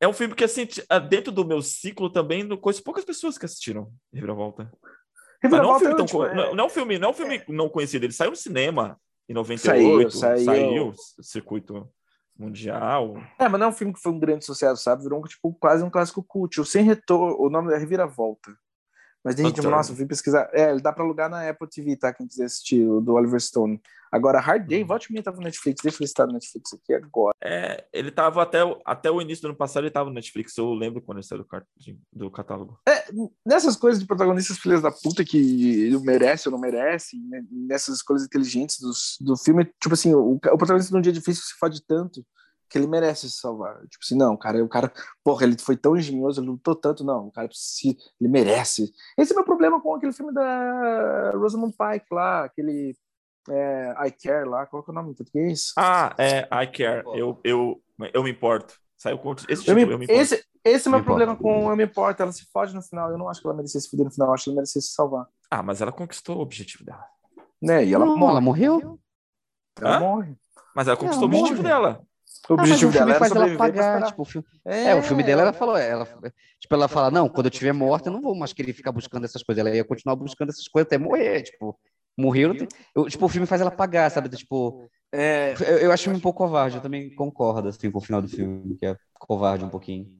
Speaker 1: é um filme que, assim, ah, dentro do meu ciclo também, não conheço poucas pessoas que assistiram Reviravolta. Não é um
Speaker 3: Reviravolta
Speaker 1: filme tão co-
Speaker 3: é-
Speaker 1: não, não é um filme, não é um filme não conhecido. Ele saiu no cinema em 98,
Speaker 3: Saiu,
Speaker 1: saiu,
Speaker 3: saiu.
Speaker 1: circuito mundial.
Speaker 3: É, mas não é um filme que foi um grande sucesso, sabe? Virou tipo, quase um clássico cult. O Sem Retorno, o nome é Reviravolta. Mas tem gente,
Speaker 1: Return.
Speaker 3: nossa, eu fui pesquisar. É, ele dá pra alugar na Apple TV, tá? Quem quiser assistir, o do Oliver Stone. Agora, Hard Day, volte e meia tava no Netflix. Deixa eu se tá no Netflix aqui agora.
Speaker 1: É, ele tava até, o- até o início do ano passado, ele tava no Netflix. Eu lembro quando ele saiu do, de- do catálogo.
Speaker 3: Nessas coisas de protagonistas filhas da puta que merece ou não merece, né, nessas escolhas inteligentes dos, do filme, tipo assim, o, o protagonista num dia difícil se fode tanto que ele merece se salvar. Tipo assim, não, cara, o cara, porra, ele foi tão engenhoso, ele lutou tanto, não, o cara precisa, ele merece. Esse é o meu problema com aquele filme da Rosamund Pike lá, aquele é, I Care lá, qual que é o nome em português?
Speaker 1: Ah, é, I Care. Eu, eu, eu me importo. Saiu com esse
Speaker 3: Eu
Speaker 1: título,
Speaker 3: me-
Speaker 1: eu me importo.
Speaker 3: esse, esse é o meu
Speaker 2: Me
Speaker 3: problema
Speaker 2: importa.
Speaker 3: com Eu Me Importa, ela se fode no final, eu não acho que ela merecia se fuder no final, eu acho que ela merecia se salvar.
Speaker 1: Ah, mas ela conquistou o objetivo dela.
Speaker 3: Né? E ela
Speaker 2: Não,
Speaker 3: morre.
Speaker 2: ela morreu?
Speaker 3: Ela
Speaker 1: Hã?
Speaker 3: morre.
Speaker 1: Mas ela conquistou o
Speaker 2: Ela
Speaker 1: objetivo
Speaker 2: morre.
Speaker 1: dela.
Speaker 3: O
Speaker 2: Ah,
Speaker 3: objetivo
Speaker 2: filme
Speaker 3: dela era sobreviver
Speaker 2: pagar, tipo, o filme... É, o filme dela, ela falou, ela, tipo, ela fala, não, quando eu estiver morta, eu não vou mais querer ficar buscando essas coisas. Ela ia continuar buscando essas coisas até morrer, tipo, morreu, tem- eu, tipo, o filme faz ela pagar, sabe? Tipo,
Speaker 3: É,
Speaker 2: eu, eu acho um pouco covarde, eu também concordo, assim, com o final do filme, que é covarde um pouquinho.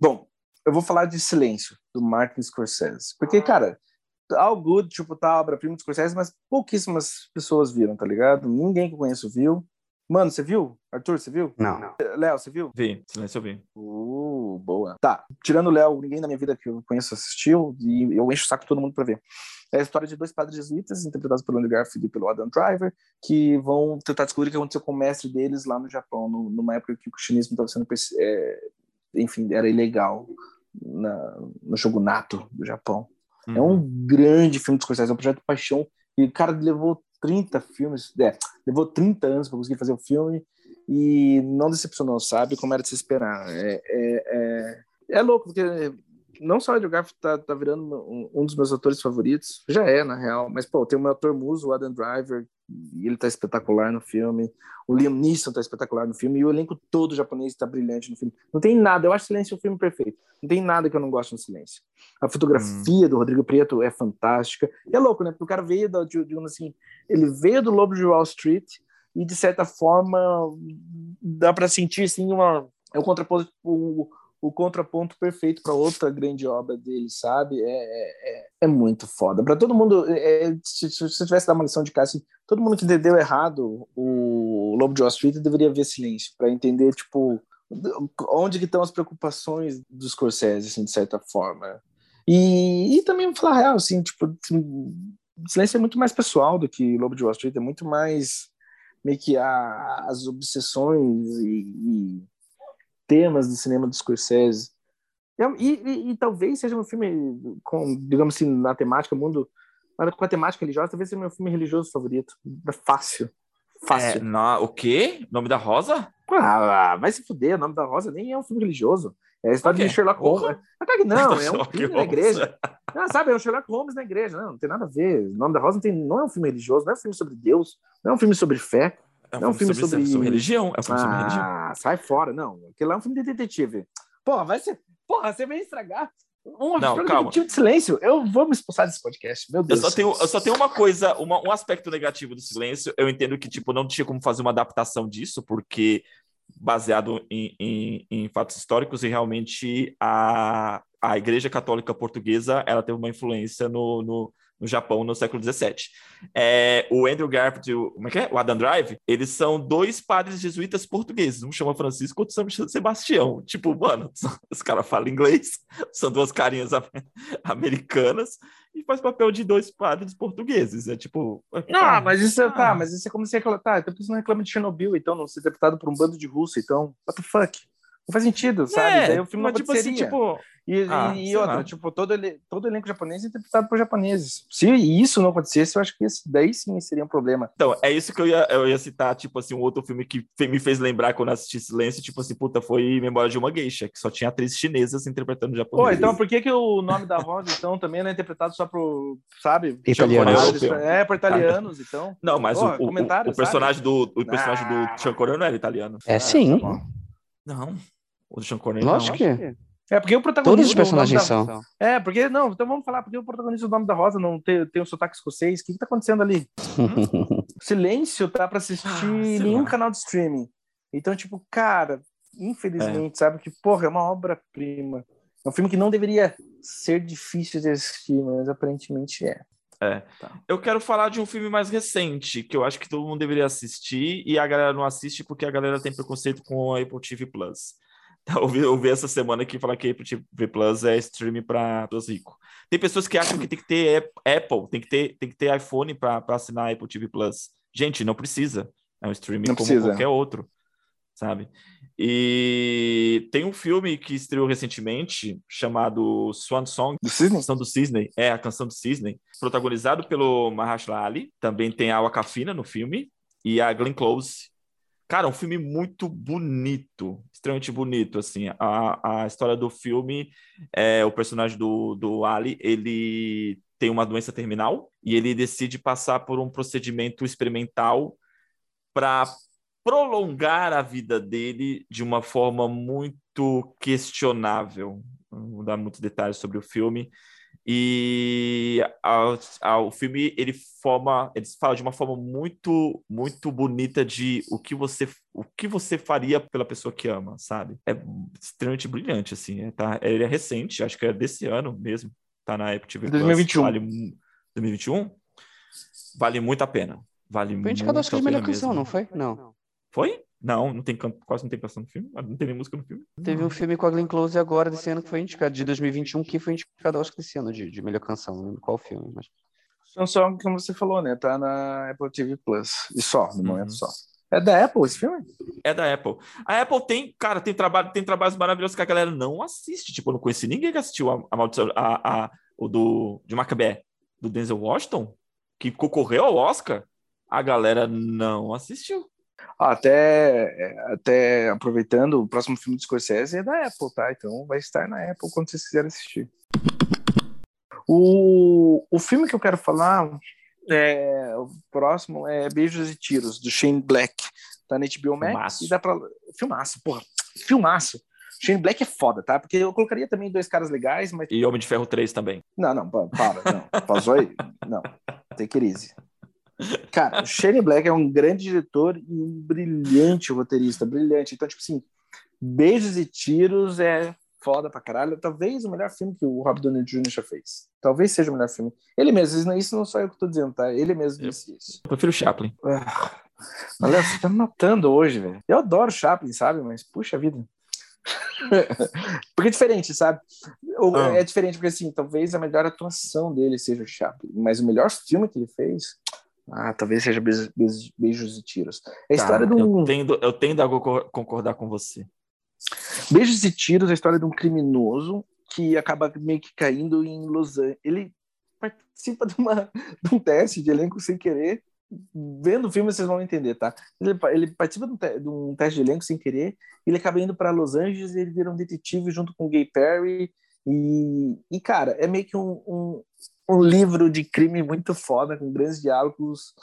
Speaker 3: bom, eu vou falar de Silêncio, do Martin Scorsese. Porque, cara, All Good, tipo, tá a obra-prima do Scorsese, mas pouquíssimas pessoas viram, tá ligado? Ninguém que eu conheço viu. Mano, você viu? Arthur, você viu?
Speaker 2: Não.
Speaker 3: Léo, você viu?
Speaker 1: Vi, silêncio eu vi.
Speaker 3: Uh, boa. Tá. Tirando o Léo, ninguém na minha vida que eu conheço assistiu, e eu encho o saco de todo mundo pra ver. É a história de dois padres jesuítas, interpretados pelo Andrew Garfield e pelo Adam Driver, que vão tentar descobrir o que aconteceu com o mestre deles lá no Japão, no, numa época que o cristianismo estava sendo, é, enfim, era ilegal na, no shogunato do Japão.
Speaker 1: Uhum.
Speaker 3: É um grande filme de Scorsese, é um projeto de paixão, e o cara levou 30 filmes, é, levou 30 anos para conseguir fazer o filme, e não decepcionou, sabe? Como era de se esperar. É, é, é, é louco, porque não só o Andrew Garfield tá, tá virando um, um, dos meus atores favoritos, já é, na real, mas, pô, tem o meu ator muso, o Adam Driver, e ele tá espetacular no filme, o Liam Neeson tá espetacular no filme, e o elenco todo japonês tá brilhante no filme. Não tem nada, eu acho Silêncio um filme perfeito, não tem nada que eu não gosto no Silêncio. A fotografia hum. do Rodrigo Prieto é fantástica, e é louco, né, porque o cara veio, da, digamos assim, ele veio do Lobo de Wall Street, e de certa forma dá para sentir assim uma é o contraponto o, o contraponto perfeito para outra grande obra dele sabe? É, é, é muito foda. Para todo mundo é, é, se, você tivesse dar uma lição de casa assim, todo mundo que entendeu errado o Lobo de Wall Street deveria ver Silêncio para entender tipo onde que estão as preocupações dos Scorsese assim de certa forma. E, e também falar real assim tipo Silêncio é muito mais pessoal do que Lobo de Wall Street é muito mais meio que a, as obsessões e, e, temas do cinema do Scorsese. É, e, e, e, talvez seja um filme com, digamos assim, na temática, mundo, mas com a temática religiosa, talvez seja meu filme religioso favorito. É fácil. Fácil.
Speaker 1: É, na, o quê? Nome da Rosa?
Speaker 3: Ah, vai se fuder, o Nome da Rosa nem é um filme religioso. É a história de Sherlock Holmes. Oh. Não, é um filme na igreja. Ah, sabe, é o Sherlock Holmes na igreja. Não, não tem nada a ver. O Nome da Rosa não, tem, não é um filme religioso, não é um filme sobre Deus, não é um filme sobre fé.
Speaker 1: É um, não é um filme, filme sobre... sobre... religião. É um filme
Speaker 3: ah,
Speaker 1: sobre religião.
Speaker 3: Ah, sai fora. Não, aquele lá é um filme de detetive. Porra, vai ser... Porra, você vai estragar um
Speaker 1: não, calma.
Speaker 3: de silêncio. Eu vou me expulsar desse podcast. Meu Deus.
Speaker 1: Eu só tenho, eu só tenho uma coisa, uma, um aspecto negativo do silêncio. Eu entendo que tipo não tinha como fazer uma adaptação disso, porque baseado em, em, em, fatos históricos e realmente a, a Igreja Católica Portuguesa ela teve uma influência no, no, no Japão no século XVII. É, o Andrew Garfield e o, como é que é? o Adam Drive, eles são dois padres jesuítas portugueses. Um chama Francisco, outro chama Sebastião. Tipo, mano, os caras falam inglês, são duas carinhas americanas e faz papel de dois padres portugueses. É tipo.
Speaker 3: Não, ah, mas isso é, ah. tá, mas isso é como se reclamar. Tá, então você não reclama de Chernobyl, então, não ser interpretado por um bando de russo, então. What the fuck? Não faz sentido, sabe? É, Daí o filme não tipo assim, tipo, e, ah, e outra, lá. tipo, todo, ele, todo elenco japonês é interpretado por japoneses. Se isso não acontecesse, eu acho que esse, daí sim seria um problema.
Speaker 1: Então, é isso que eu ia, eu ia citar, tipo assim, um outro filme que me fez lembrar quando assisti Silêncio, tipo assim, puta, foi Memória de uma Geisha, que só tinha atrizes chinesas interpretando japonês.
Speaker 3: Pô, então por que que o nome da Rosa, então, também não é interpretado só por, sabe?
Speaker 2: Italianos.
Speaker 3: É, por italianos, então.
Speaker 1: Não, mas Pô, o, o, o, personagem do, o personagem ah. do não era italiano.
Speaker 2: É sim.
Speaker 1: Tá não. O do Sean Connery
Speaker 2: Lógico que é.
Speaker 3: É, porque o protagonista.
Speaker 2: Todos os personagens são.
Speaker 3: Da... É, porque. Não, então vamos falar, porque o protagonista do Nome da Rosa não tem, tem um sotaque escocês. O que, que tá acontecendo ali? Silêncio tá pra assistir ah, nenhum lá. canal de streaming. Então, tipo, cara, infelizmente, é. sabe que, porra, é uma obra-prima. É um filme que não deveria ser difícil de assistir, mas aparentemente é.
Speaker 1: É. Tá. Eu quero falar de um filme mais recente, que eu acho que todo mundo deveria assistir, e a galera não assiste porque a galera tem preconceito com a Apple TV Plus. ouvi, ouvi essa semana que falar que Apple TV Plus é streaming para os ricos. Tem pessoas que acham que tem que ter Apple, tem que ter, tem que ter iPhone para assinar Apple TV Plus. Gente, não precisa. É um streaming não como precisa. qualquer outro, sabe? E tem um filme que estreou recentemente chamado Swan Song,
Speaker 3: do Cisne?
Speaker 1: Canção do Cisne, é a Canção do Cisne, protagonizado pelo Mahershala Ali. Também tem a Wakafina no filme e a Glenn Close Cara, um filme muito bonito, extremamente bonito, assim. A, a história do filme é o personagem do, do Ali, ele tem uma doença terminal e ele decide passar por um procedimento experimental para prolongar a vida dele de uma forma muito questionável. Não vou dar muitos detalhes sobre o filme, e a, a, o filme ele forma, ele fala de uma forma muito, muito bonita de o que você, o que você faria pela pessoa que ama, sabe? É extremamente brilhante assim. É, tá, ele é recente, acho que é desse ano mesmo. Tá na Apple TV
Speaker 3: 2021.
Speaker 1: Vale, 2021. Vale muito a pena. Vale foi indicado
Speaker 2: acho que de melhor canção, mesmo. não foi? Não.
Speaker 1: Foi? Não, não tem canto, quase não tem canção no filme. Não tem nem música no filme.
Speaker 2: Teve um filme com a Glenn Close agora desse ano que foi indicado, de 2021, que foi indicado, acho que desse ano, de, de melhor canção. Não lembro qual filme, mas.
Speaker 3: Song, como você falou, né? Tá na Apple TV Plus. E só, no momento uhum. só. É da Apple esse filme?
Speaker 1: É da Apple. A Apple tem, cara, tem trabalho, tem trabalhos maravilhosos que a galera não assiste. Tipo, eu não conheci ninguém que assistiu a, a maldição, a, a, o do de Macabé, do Denzel Washington, que concorreu ao Oscar. A galera não assistiu.
Speaker 3: Até, até aproveitando, o próximo filme do Scorsese é da Apple, tá? Então vai estar na Apple quando vocês quiserem assistir. O, o filme que eu quero falar é, o próximo é Beijos e Tiros, do Shane Black. Tá na HBO Max filmaço. e dá pra. Filmaço, porra. Filmaço. Shane Black é foda, tá? Porque eu colocaria também dois caras legais, mas.
Speaker 1: E Homem de Ferro 3 também.
Speaker 3: Não, não, para, não. Pausou aí? Não. Tem crise. Cara, o Shane Black é um grande diretor e um brilhante roteirista, brilhante. Então, tipo assim, Beijos e Tiros é foda pra caralho. Talvez o melhor filme que o Rob Downey Jr. já fez. Talvez seja o melhor filme. Ele mesmo, isso não sou eu que tô dizendo, tá? Ele mesmo disse isso.
Speaker 1: Eu prefiro Chaplin.
Speaker 3: Ah, Léo, você tá me matando hoje, velho. Eu adoro Chaplin, sabe? Mas, puxa vida. porque é diferente, sabe? Ah. É diferente porque, assim, talvez a melhor atuação dele seja o Chaplin, mas o melhor filme que ele fez ah, talvez seja beijos, beijos, e tiros. É a história de um.
Speaker 1: Eu tendo, eu tendo a concordar com você.
Speaker 3: Beijos e Tiros é a história de um criminoso que acaba meio que caindo em Los Angeles. Ele participa de, uma, de um teste de elenco sem querer. Vendo o filme vocês vão entender, tá? Ele, ele participa de um, te, de um, teste de elenco sem querer. Ele acaba indo para Los Angeles e ele vira um detetive junto com o Gay Perry. E, e cara, é meio que um, um, um livro de crime muito foda, com grandes diálogos.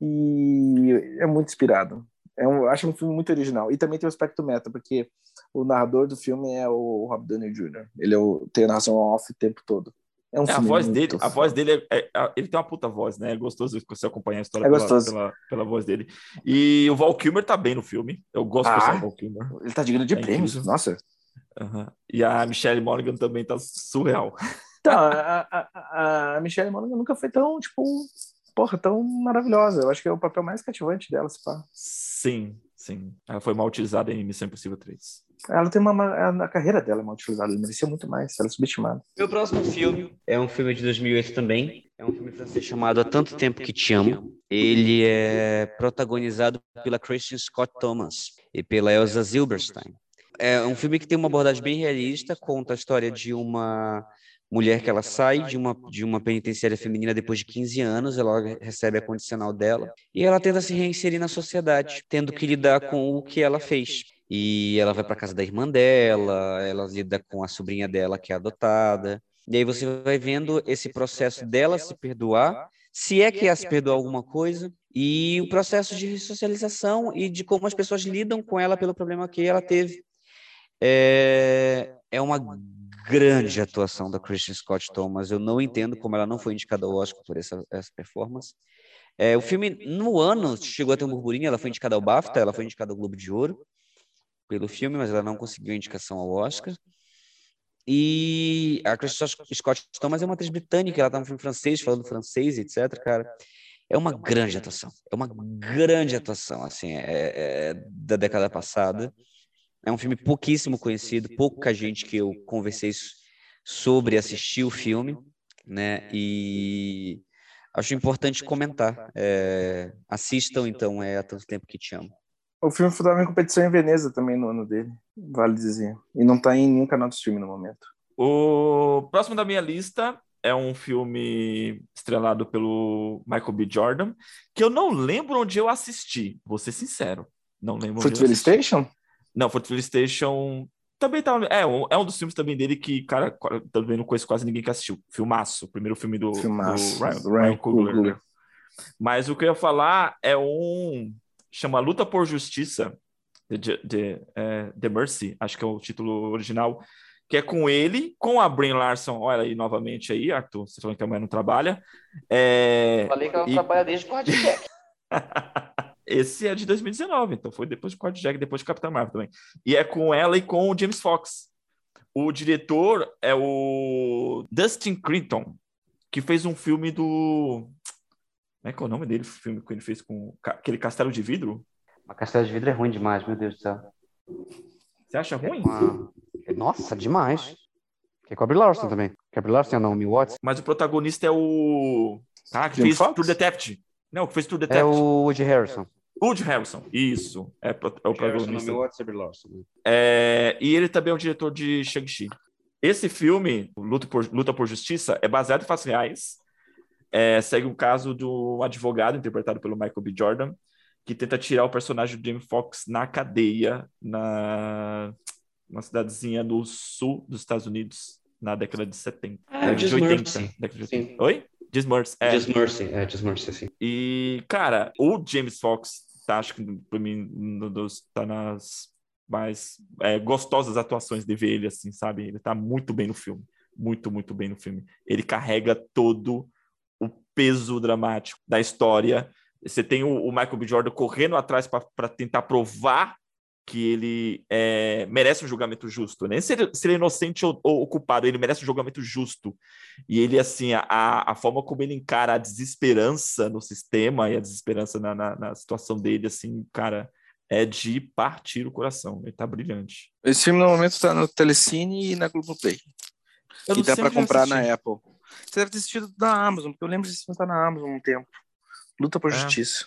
Speaker 3: E é muito inspirado. É um, acho um filme muito original. E também tem o aspecto meta, porque o narrador do filme é o Rob Downey Jr. Ele é o, tem a narração off o tempo todo. É um
Speaker 1: é, a voz dele, a voz dele é, é, ele tem uma puta voz, né? É gostoso você acompanhar a história
Speaker 3: é
Speaker 1: pela, pela, pela, voz dele. E o Val Kilmer tá bem no filme. Eu gosto ah, do Val Kilmer.
Speaker 3: Ele tá digno de é prêmios, incrível. nossa.
Speaker 1: Uhum. E a Michelle Monaghan também tá surreal.
Speaker 3: Então, a, a, a Michelle Monaghan nunca foi tão, tipo, porra, tão maravilhosa. Eu acho que é o papel mais cativante dela, se pá.
Speaker 1: Sim, sim. Ela foi mal utilizada em Missão Impossível 3.
Speaker 3: Ela tem uma. A carreira dela é mal utilizada, ela merecia muito mais, ela é subestimada.
Speaker 2: Meu próximo filme é um filme de 2008 também. É um filme francês chamado Há Tanto Tempo Que Te Amo. Ele é protagonizado pela Christian Scott Thomas e pela Elsa Zilberstein. É um filme que tem uma abordagem bem realista, conta a história de uma mulher que ela sai de uma, de uma penitenciária feminina depois de 15 anos, ela recebe a condicional dela, e ela tenta se reinserir na sociedade, tendo que lidar com o que ela fez. E ela vai para casa da irmã dela, ela lida com a sobrinha dela que é adotada. E aí você vai vendo esse processo dela se perdoar, se é que ela se perdoar alguma coisa, e o processo de ressocialização e de como as pessoas lidam com ela pelo problema que ela teve. É, é uma grande atuação da Christian Scott Thomas. Eu não entendo como ela não foi indicada ao Oscar por essa, essa performance. É, o filme, no ano, chegou a ter um burburinho, ela foi indicada ao BAFTA, ela foi indicada ao Globo de Ouro pelo filme, mas ela não conseguiu indicação ao Oscar. E a Christian Scott Thomas é uma atriz britânica, ela está no filme francês, falando francês, etc, cara. É uma grande atuação, é uma grande atuação, assim, é, é da década passada. É um filme pouquíssimo conhecido, pouca gente que eu conversei sobre assistir o filme, né? E acho importante comentar. É, assistam, então, é Há Tanto Tempo Que Te Amo.
Speaker 3: O filme foi também competição em Veneza também no ano dele, vale dizer. E não está em nenhum canal de streaming no momento.
Speaker 1: O próximo da minha lista é um filme estrelado pelo Michael B. Jordan, que eu não lembro onde eu assisti, vou ser sincero. Não lembro.
Speaker 3: Fruitvale Station?
Speaker 1: Não, Fruitvale Station também tá. É, um, é um dos filmes também dele que, cara, também não conheço quase ninguém que assistiu. Filmaço, o primeiro filme do,
Speaker 3: Filmaço,
Speaker 1: do Ryan, Ryan Coogler. Mas o que eu ia falar é um. Chama Luta por Justiça, The, The, é, The Mercy, acho que é o título original, que é com ele, com a Brin Larson. Olha aí novamente aí, Arthur, você falou que a mulher não trabalha. É,
Speaker 2: Falei que ela e... trabalha desde o
Speaker 1: Esse é de 2019, então foi depois de Code Jack, depois de Capitão Marvel também. E é com ela e com o James Fox. O diretor é o Dustin Crinton, que fez um filme do. Como é que é o nome dele? O filme que ele fez com aquele castelo de vidro?
Speaker 2: A Castelo de Vidro é ruim demais, meu Deus do céu.
Speaker 1: Você acha ruim?
Speaker 2: Ah, nossa, demais. Que é com a Brie Larson também. Que a Brie Larson é a Naomi Watts.
Speaker 1: Mas o protagonista é o. Ah, que
Speaker 3: Jamie
Speaker 1: fez
Speaker 3: Foxx?
Speaker 1: True Detective. Não, que fez True
Speaker 2: É
Speaker 1: Detective.
Speaker 2: o Woody Harrison.
Speaker 1: Woody Harrison. Isso. É, é o protagonista.
Speaker 2: E.
Speaker 1: É, e ele também é o diretor de Shang-Chi. Esse filme, Luta por, Luta por Justiça, é baseado em fatos reais. É, segue o caso do advogado, interpretado pelo Michael B. Jordan, que tenta tirar o personagem do Jamie Foxx na cadeia, na uma cidadezinha no sul dos Estados Unidos, na década de 70.
Speaker 2: Ah,
Speaker 1: década de
Speaker 2: Just
Speaker 1: 80.
Speaker 2: Mercy.
Speaker 1: década de
Speaker 2: Sim.
Speaker 1: 80. Oi? Just Mercy. É,
Speaker 2: Just Mercy. É, Just Mercy, assim.
Speaker 1: e, cara, o James Fox tá, acho que pra mim, no dos, tá nas mais é, gostosas atuações de ver ele, assim, sabe? Ele tá muito bem no filme. Muito, muito bem no filme. Ele carrega todo o peso dramático da história. Você tem o, o Michael B. Jordan correndo atrás para tentar provar que ele é, merece um julgamento justo, né? Se ele, se ele é inocente ou, ou culpado, ele merece um julgamento justo. E ele, assim, a, a forma como ele encara a desesperança no sistema e a desesperança na, na, na situação dele, assim, cara, é de partir o coração. Ele tá brilhante.
Speaker 3: Esse filme no momento tá no Telecine e na Globoplay.
Speaker 1: Eu
Speaker 3: E dá
Speaker 1: eu
Speaker 3: comprar
Speaker 1: assisti.
Speaker 3: na Apple. Você deve ter assistido na Amazon, porque eu lembro desse filme tá na Amazon há um tempo. Luta por
Speaker 1: É.
Speaker 3: Justiça.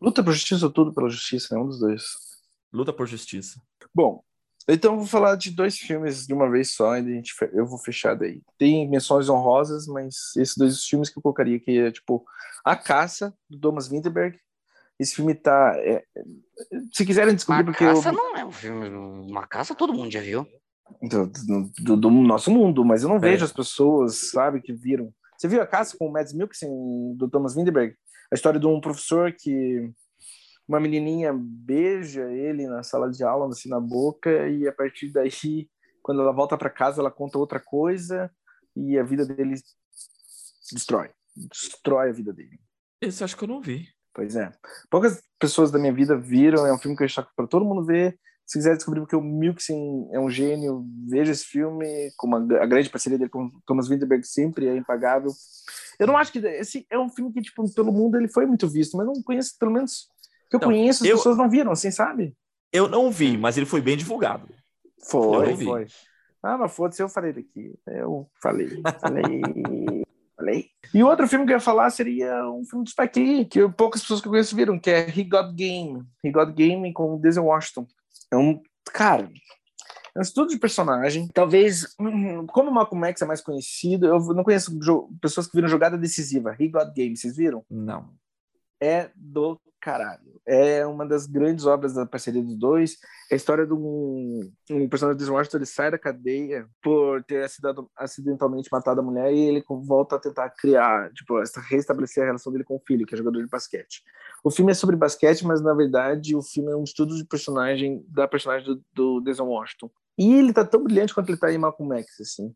Speaker 3: Luta por Justiça ou Tudo pela Justiça, né? Um dos dois.
Speaker 1: Luta por Justiça.
Speaker 3: Bom, então eu vou falar de dois filmes de uma vez só, e a gente, eu vou fechar daí. Tem menções honrosas, mas esses dois filmes que eu colocaria aqui é tipo A Caça, do Thomas Winterberg. Esse filme tá. é- se quiserem descobrir,
Speaker 2: Uma
Speaker 3: porque eu.
Speaker 2: caça não é um filme. Uma caça todo mundo já viu.
Speaker 3: do, do- do- do nosso mundo, mas eu não
Speaker 1: É.
Speaker 3: vejo as pessoas, sabe, que viram. Você viu a caça com o Mads Mikkelsen, do Thomas Winterberg? A história de um professor que uma menininha beija ele na sala de aula, assim, na boca, e a partir daí, quando ela volta para casa, ela conta outra coisa e a vida dele destrói. Destrói a vida dele.
Speaker 1: Esse acho que eu não vi.
Speaker 3: Pois é. Poucas pessoas da minha vida viram, é um filme que eu deixo para todo mundo ver. Se quiser descobrir porque o Milksen é um gênio, veja esse filme, com uma, a grande parceria dele com Thomas Winterberg sempre é impagável. Eu não acho que esse é um filme que, tipo, pelo mundo ele foi muito visto, mas não conheço, pelo menos que eu
Speaker 1: Não,
Speaker 3: conheço, as
Speaker 1: eu-
Speaker 3: pessoas não viram, assim, sabe?
Speaker 1: Eu não vi, mas ele foi bem divulgado.
Speaker 3: Foi, foi. Ah, mas foda-se, eu falei daqui. Eu falei, falei, falei. E o outro filme que eu ia falar seria um filme do Spike Lee, que poucas pessoas que eu conheço viram, que é He Got Game. He Got Game com o Denzel Washington. É um, cara, é um estudo de personagem. Talvez, hum, como o Malcolm X é mais conhecido, eu não conheço pessoas que viram Jogada Decisiva. He Got Game, vocês viram?
Speaker 1: Não.
Speaker 3: É do caralho. É uma das grandes obras da parceria dos dois. É a história de um, um personagem de Washington, ele sai da cadeia por ter acidado- acidentalmente matado a mulher e ele volta a tentar criar, tipo, restabelecer a relação dele com o filho, que é jogador de basquete. O filme é sobre basquete, mas na verdade o filme é um estudo de personagem da personagem do, do Denzel Washington. E ele tá tão brilhante quanto ele tá em Malcolm X, assim.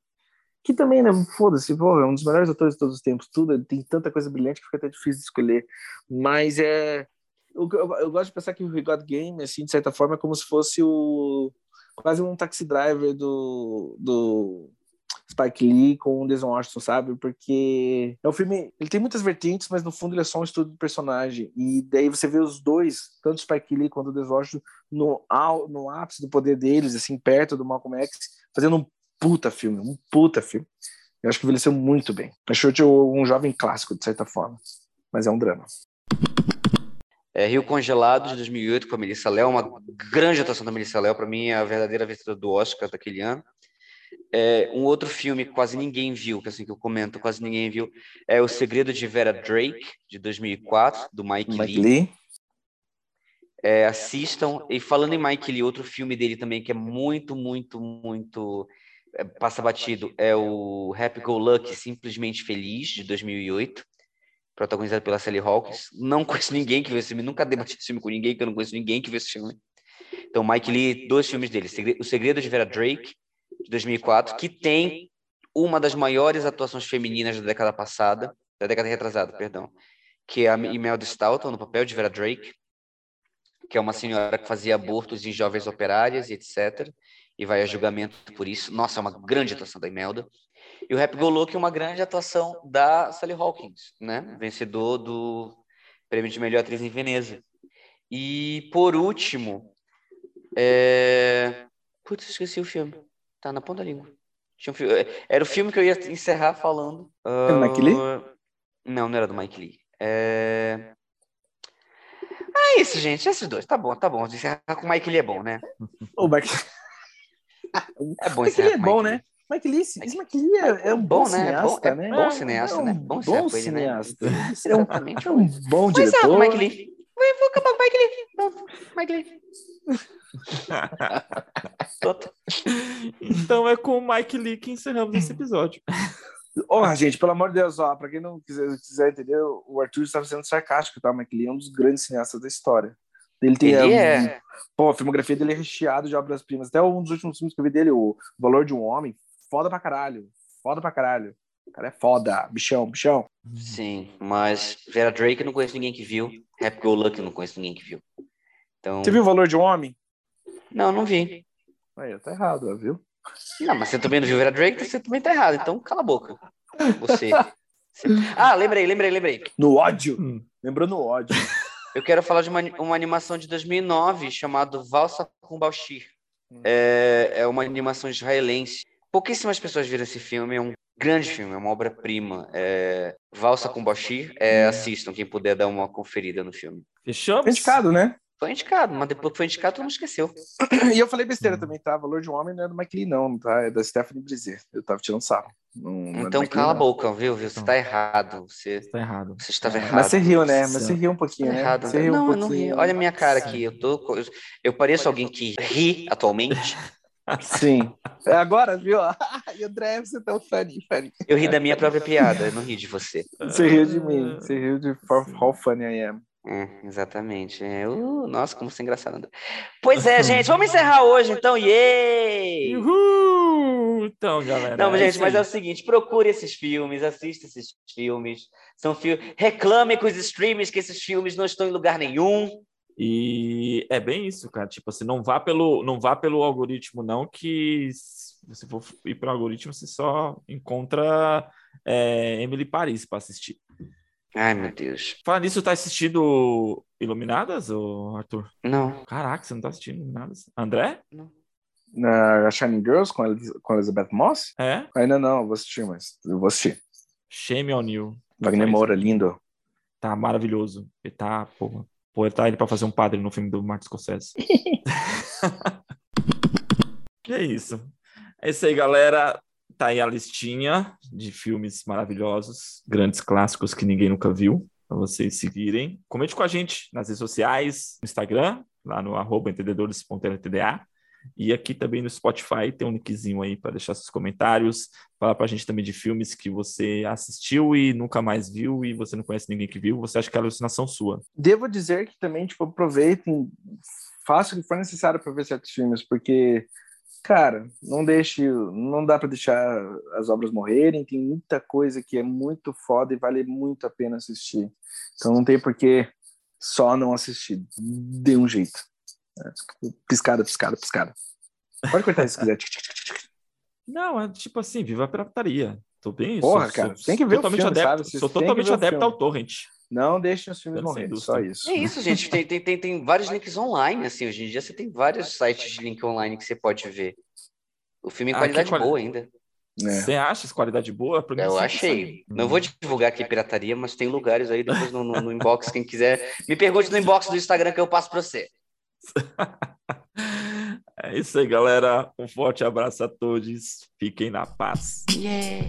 Speaker 3: Que também, né? Foda-se, pô, é um dos melhores atores de todos os tempos, tudo. Tem tanta coisa brilhante que fica até difícil de escolher. Mas é. Eu, eu, eu gosto de pensar que o Got Game, assim, de certa forma, é como se fosse o. quase um taxi driver do, do Spike Lee com o Denzel Washington, sabe? Porque é um filme. Ele tem muitas vertentes, mas no fundo ele é só um estudo de personagem. E daí você vê os dois, tanto o Spike Lee quanto o Denzel Washington, no, no ápice do poder deles, assim, perto do Malcolm X, fazendo um puta filme, um puta filme. Eu acho que envelheceu muito bem. Achou um jovem clássico, de certa forma. Mas é um drama.
Speaker 2: É, Rio Congelado, de 2008, com a Melissa Léo, uma grande atuação da Melissa Léo, para mim é a verdadeira vencedora do Oscar daquele ano. É, um outro filme que quase ninguém viu, que assim que eu comento, quase ninguém viu, é O Segredo de Vera Drake, de 2004, do Mike,
Speaker 3: Mike
Speaker 2: Lee.
Speaker 3: Lee.
Speaker 2: É, assistam. E falando em Mike Lee, outro filme dele também que é muito, muito, muito é, passa batido é o Happy Go Lucky, Simplesmente Feliz, de 2008, protagonizado pela Sally Hawkins. Não conheço ninguém que viu esse filme, nunca debati esse filme com ninguém, que eu não conheço ninguém que viu esse filme. Então, Mike Lee, dois filmes dele, O Segredo de Vera Drake, de 2004, que tem uma das maiores atuações femininas da década passada, da década retrasada, perdão, que é a Imelda Staunton, no papel de Vera Drake, que é uma senhora que fazia abortos em jovens operárias e etc. E vai a julgamento por isso. Nossa, é uma grande atuação da Imelda. E o Happy Go Lucky é uma grande atuação da Sally Hawkins, né? Vencedor do prêmio de melhor atriz em Veneza. E por último, é... Putz, esqueci o filme. Tá na ponta da língua. Tinha um filme- é, Era o filme que eu ia encerrar falando.
Speaker 3: É do Mike Lee?
Speaker 2: Ah, Não, não era do Mike Lee. É... Ah, isso, gente. Esses dois. Tá bom, tá bom. Encerrar com o Mike Lee é bom, né?
Speaker 3: O Mike,
Speaker 2: É bom
Speaker 3: Mike Lee é bom,
Speaker 2: Mike
Speaker 3: né?
Speaker 2: Lee.
Speaker 3: Mike Lee, esse Mike Lee é, é um bom,
Speaker 2: bom, né? É bom-
Speaker 3: cineasta,
Speaker 2: é
Speaker 3: né?
Speaker 2: bom cineasta,
Speaker 3: é um
Speaker 2: né? Né?
Speaker 3: cineasta. É um,
Speaker 2: Exatamente.
Speaker 3: é um bom
Speaker 2: Vou encerrar com o
Speaker 3: diretor.
Speaker 2: Mike Lee. Vou, acabar com o Mike Lee. Mike Lee.
Speaker 1: Então é com o Mike Lee que encerramos esse episódio.
Speaker 3: Ó, gente, pelo amor de Deus, ó, pra quem não quiser, quiser entender, o Arthur estava sendo sarcástico, tá? O Mike Lee é um dos grandes cineastas da história. Ele tem
Speaker 2: Ele
Speaker 3: um-
Speaker 2: é.
Speaker 3: Pô, a filmografia dele é recheado de obras-primas. Até um dos últimos filmes que eu vi dele, O Valor de um Homem, foda pra caralho. Foda pra caralho. O cara é foda, bichão, bichão.
Speaker 2: Sim, mas Vera Drake eu não conheço ninguém que viu. Happy Go Lucky eu não conheço ninguém que viu. Então,
Speaker 3: Você viu O Valor de um Homem?
Speaker 2: não, não vi.
Speaker 3: Aí, tá errado, viu?
Speaker 2: Não, mas você também não viu Vera Drake, você também tá errado. Então, cala a boca. Você. Você- Ah, lembrei, lembrei, lembrei.
Speaker 3: No ódio.
Speaker 1: Hum.
Speaker 3: Lembrou no ódio.
Speaker 2: Eu quero falar de uma, uma animação de 2009 chamado Valsa com Bauschir. É, é uma animação israelense. Pouquíssimas pessoas viram esse filme. É um grande filme, é uma obra-prima. É, Valsa com Bauschir. É, assistam, quem puder dar uma conferida no filme.
Speaker 1: Fechamos?
Speaker 3: Indicado, né?
Speaker 2: Foi indicado, mas depois que foi indicado, todo mundo esqueceu.
Speaker 3: E eu falei
Speaker 2: Hum.
Speaker 3: besteira também, tá? Valor de um Homem não é do Lee, não, tá? É da Stephanie Brisé. Eu tava tirando sarro. Não, não é
Speaker 2: Então cala a
Speaker 3: não.
Speaker 2: boca, viu? viu? Você tá errado. Você,
Speaker 1: Tá errado.
Speaker 2: você estava errado.
Speaker 3: Mas você riu, né? Mas você riu um pouquinho,
Speaker 2: Tá
Speaker 3: né?
Speaker 2: errado.
Speaker 3: Você riu um
Speaker 2: Não, eu não
Speaker 3: pouquinho.
Speaker 2: ri. Olha a minha cara aqui. Eu, tô, eu, eu pareço alguém que ri atualmente.
Speaker 3: Sim. É agora, viu? Ai, André, você tá funny, funny.
Speaker 2: Eu ri da minha própria piada, eu não ri de você.
Speaker 3: Você riu de mim. Você riu de how funny I am.
Speaker 2: É, exatamente. É, uh, nossa, como você é engraçado, André. Pois é, gente, vamos encerrar hoje, então. Yay!
Speaker 1: Uhul! Então, galera.
Speaker 2: Não,
Speaker 1: é
Speaker 2: gente, mas
Speaker 1: aí.
Speaker 2: é o seguinte: procure esses filmes, assista esses filmes. São filmes. Reclame com os streams que esses filmes não estão em lugar nenhum.
Speaker 1: E é bem isso, cara. Tipo assim, não vá pelo, não vá pelo algoritmo, não, que se você for ir pelo algoritmo, você só encontra é, Emily Paris para assistir.
Speaker 2: Ai, meu Deus.
Speaker 1: Fala nisso, tá assistindo Iluminadas, ô Arthur?
Speaker 2: Não.
Speaker 1: Caraca, você não tá assistindo Iluminadas? André?
Speaker 3: Na Shining Girls com Elis- com Elizabeth Moss?
Speaker 1: É?
Speaker 3: Ainda não, eu vou assistir, mas eu vou assistir.
Speaker 1: Shame on you.
Speaker 3: Wagner. Moura, lindo.
Speaker 1: Tá maravilhoso. Ele tá, pô, pô ele tá ele pra fazer um padre no filme do Martin Scorsese. que é isso. É isso aí, galera. Tá aí a listinha de filmes maravilhosos, grandes clássicos que ninguém nunca viu, para vocês seguirem. Comente com a gente nas redes sociais, no Instagram, lá no arroba entendedores.ltda. E aqui também no Spotify tem um linkzinho aí para deixar seus comentários, falar pra gente também de filmes que você assistiu e nunca mais viu e você não conhece ninguém que viu, você acha que é alucinação sua.
Speaker 3: Devo dizer que também, tipo, aproveitem, façam o que for necessário para ver certos filmes, porque, cara, não deixe, não dá para deixar as obras morrerem, tem muita coisa que é muito foda e vale muito a pena assistir. Então não tem por que só não assistir. Dê um jeito. É, Piscada, piscada, piscada. Pode cortar se quiser.
Speaker 1: Não, é tipo assim, viva a pirataria. Tô bem
Speaker 3: Porra,
Speaker 1: sou-
Speaker 3: cara,
Speaker 1: sou
Speaker 3: tem que ver o
Speaker 1: totalmente
Speaker 3: filme,
Speaker 1: adepto, Sou totalmente
Speaker 3: o
Speaker 1: adepto ao torrent.
Speaker 3: Não deixem os filmes morrerem,
Speaker 1: indústria.
Speaker 3: só isso.
Speaker 2: É isso, gente. Tem, tem, tem, tem vários links online, assim. Hoje em dia você tem vários sites de link online que você pode ver. O filme em
Speaker 1: Ah,
Speaker 2: qualidade
Speaker 1: que quali-
Speaker 2: boa ainda.
Speaker 3: É.
Speaker 1: Você acha essa qualidade boa? Pra mim,
Speaker 2: Eu achei. Não vou divulgar aqui pirataria, mas tem lugares aí depois no, no- no inbox, quem quiser. Me pergunte no inbox do Instagram que eu passo pra você.
Speaker 1: É isso aí, galera. Um forte abraço a todos. Fiquem na paz.
Speaker 2: Yeah.